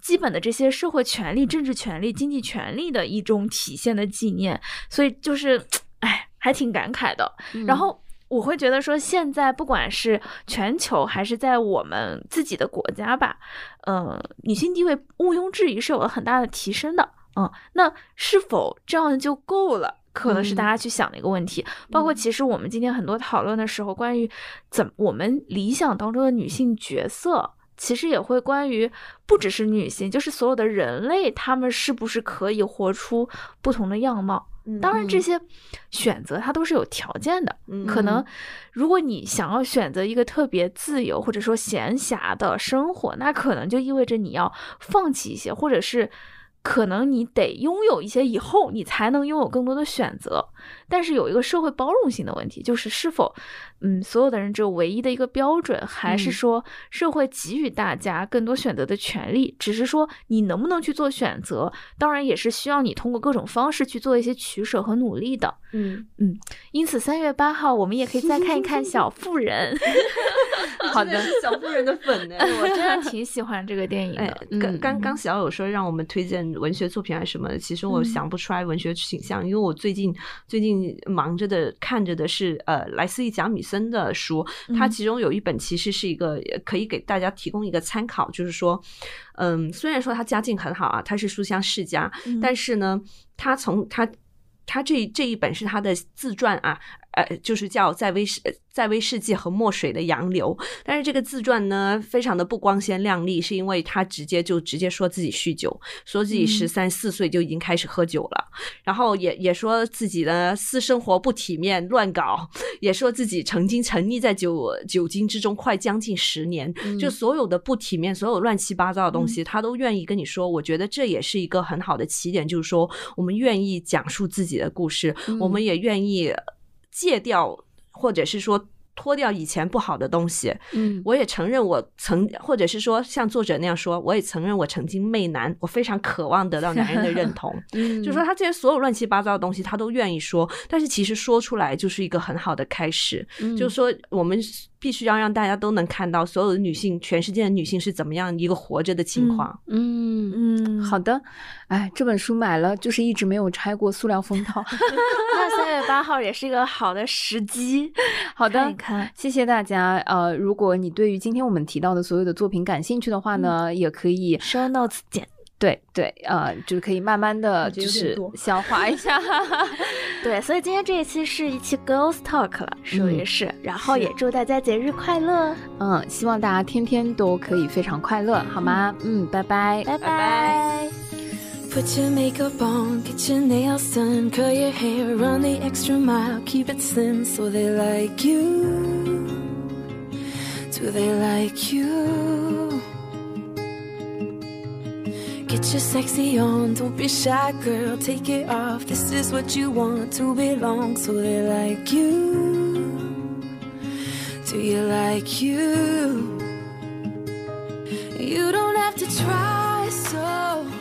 基本的这些社会权利、政治权利、经济权利的一种体现的纪念。所以就是，哎，还挺感慨的。然后。我会觉得说，现在不管是全球还是在我们自己的国家吧，呃，女性地位毋庸置疑是有了很大的提升的。嗯，那是否这样就够了？可能是大家去想的一个问题。包括其实我们今天很多讨论的时候，关于怎我们理想当中的女性角色，其实也会关于不只是女性，就是所有的人类，他们是不是可以活出不同的样貌？当然，这些选择它都是有条件的。可能，如果你想要选择一个特别自由或者说闲暇的生活，那可能就意味着你要放弃一些，或者是。可能你得拥有一些以后，你才能拥有更多的选择。但是有一个社会包容性的问题，就是是否，嗯，所有的人只有唯一的一个标准，还是说社会给予大家更多选择的权利？只是说你能不能去做选择，当然也是需要你通过各种方式去做一些取舍和努力的。嗯嗯。因此，三月八号我们也可以再看一看《小妇人》。好的，是小妇人的粉呢，我真的挺喜欢这个电影的。刚刚刚小友说让我们推荐文学作品还是什么，其实我想不出来文学倾向，因为我最近最近忙着的看着的是呃莱斯利贾米森的书，他其中有一本其实是一个可以给大家提供一个参考，就是说，嗯，虽然说他家境很好啊，他是书香世家，但是呢，他从他他这这一本是他的自传啊。呃，就是叫在威世在威士忌和墨水的洋流，但是这个自传呢，非常的不光鲜亮丽，是因为他直接就直接说自己酗酒，说自己十三四岁就已经开始喝酒了，然后也也说自己的私生活不体面，乱搞，也说自己曾经沉溺在酒酒精之中快将近十年，就所有的不体面，所有乱七八糟的东西，他都愿意跟你说。我觉得这也是一个很好的起点，就是说我们愿意讲述自己的故事，我们也愿意。戒掉，或者是说脱掉以前不好的东西。嗯，我也承认我曾，或者是说像作者那样说，我也承认我曾经媚男，我非常渴望得到男人的认 同。嗯，就说他这些所有乱七八糟的东西，他都愿意说，但是其实说出来就是一个很好的开始。就是说我们。必须要让大家都能看到所有的女性，全世界的女性是怎么样一个活着的情况。嗯嗯，好的。哎，这本书买了，就是一直没有拆过塑料封套。那三月八号也是一个好的时机。好的，看看，谢谢大家。呃，如果你对于今天我们提到的所有的作品感兴趣的话呢，也可以 show notes 简。对对，呃，就是可以慢慢的就是消化一下。对，所以今天这一期是一期 Girls Talk 了，属于是。然后也祝大家节日快乐。嗯，希望大家天天都可以非常快乐，好吗？嗯，拜拜，拜拜。Put your makeup on, get your nails done, curl your hair, run the extra mile, keep it slim so they like you. Do they like you? Get your sexy on, don't be shy, girl. Take it off. This is what you want to belong. So they like you. Do you like you? You don't have to try so.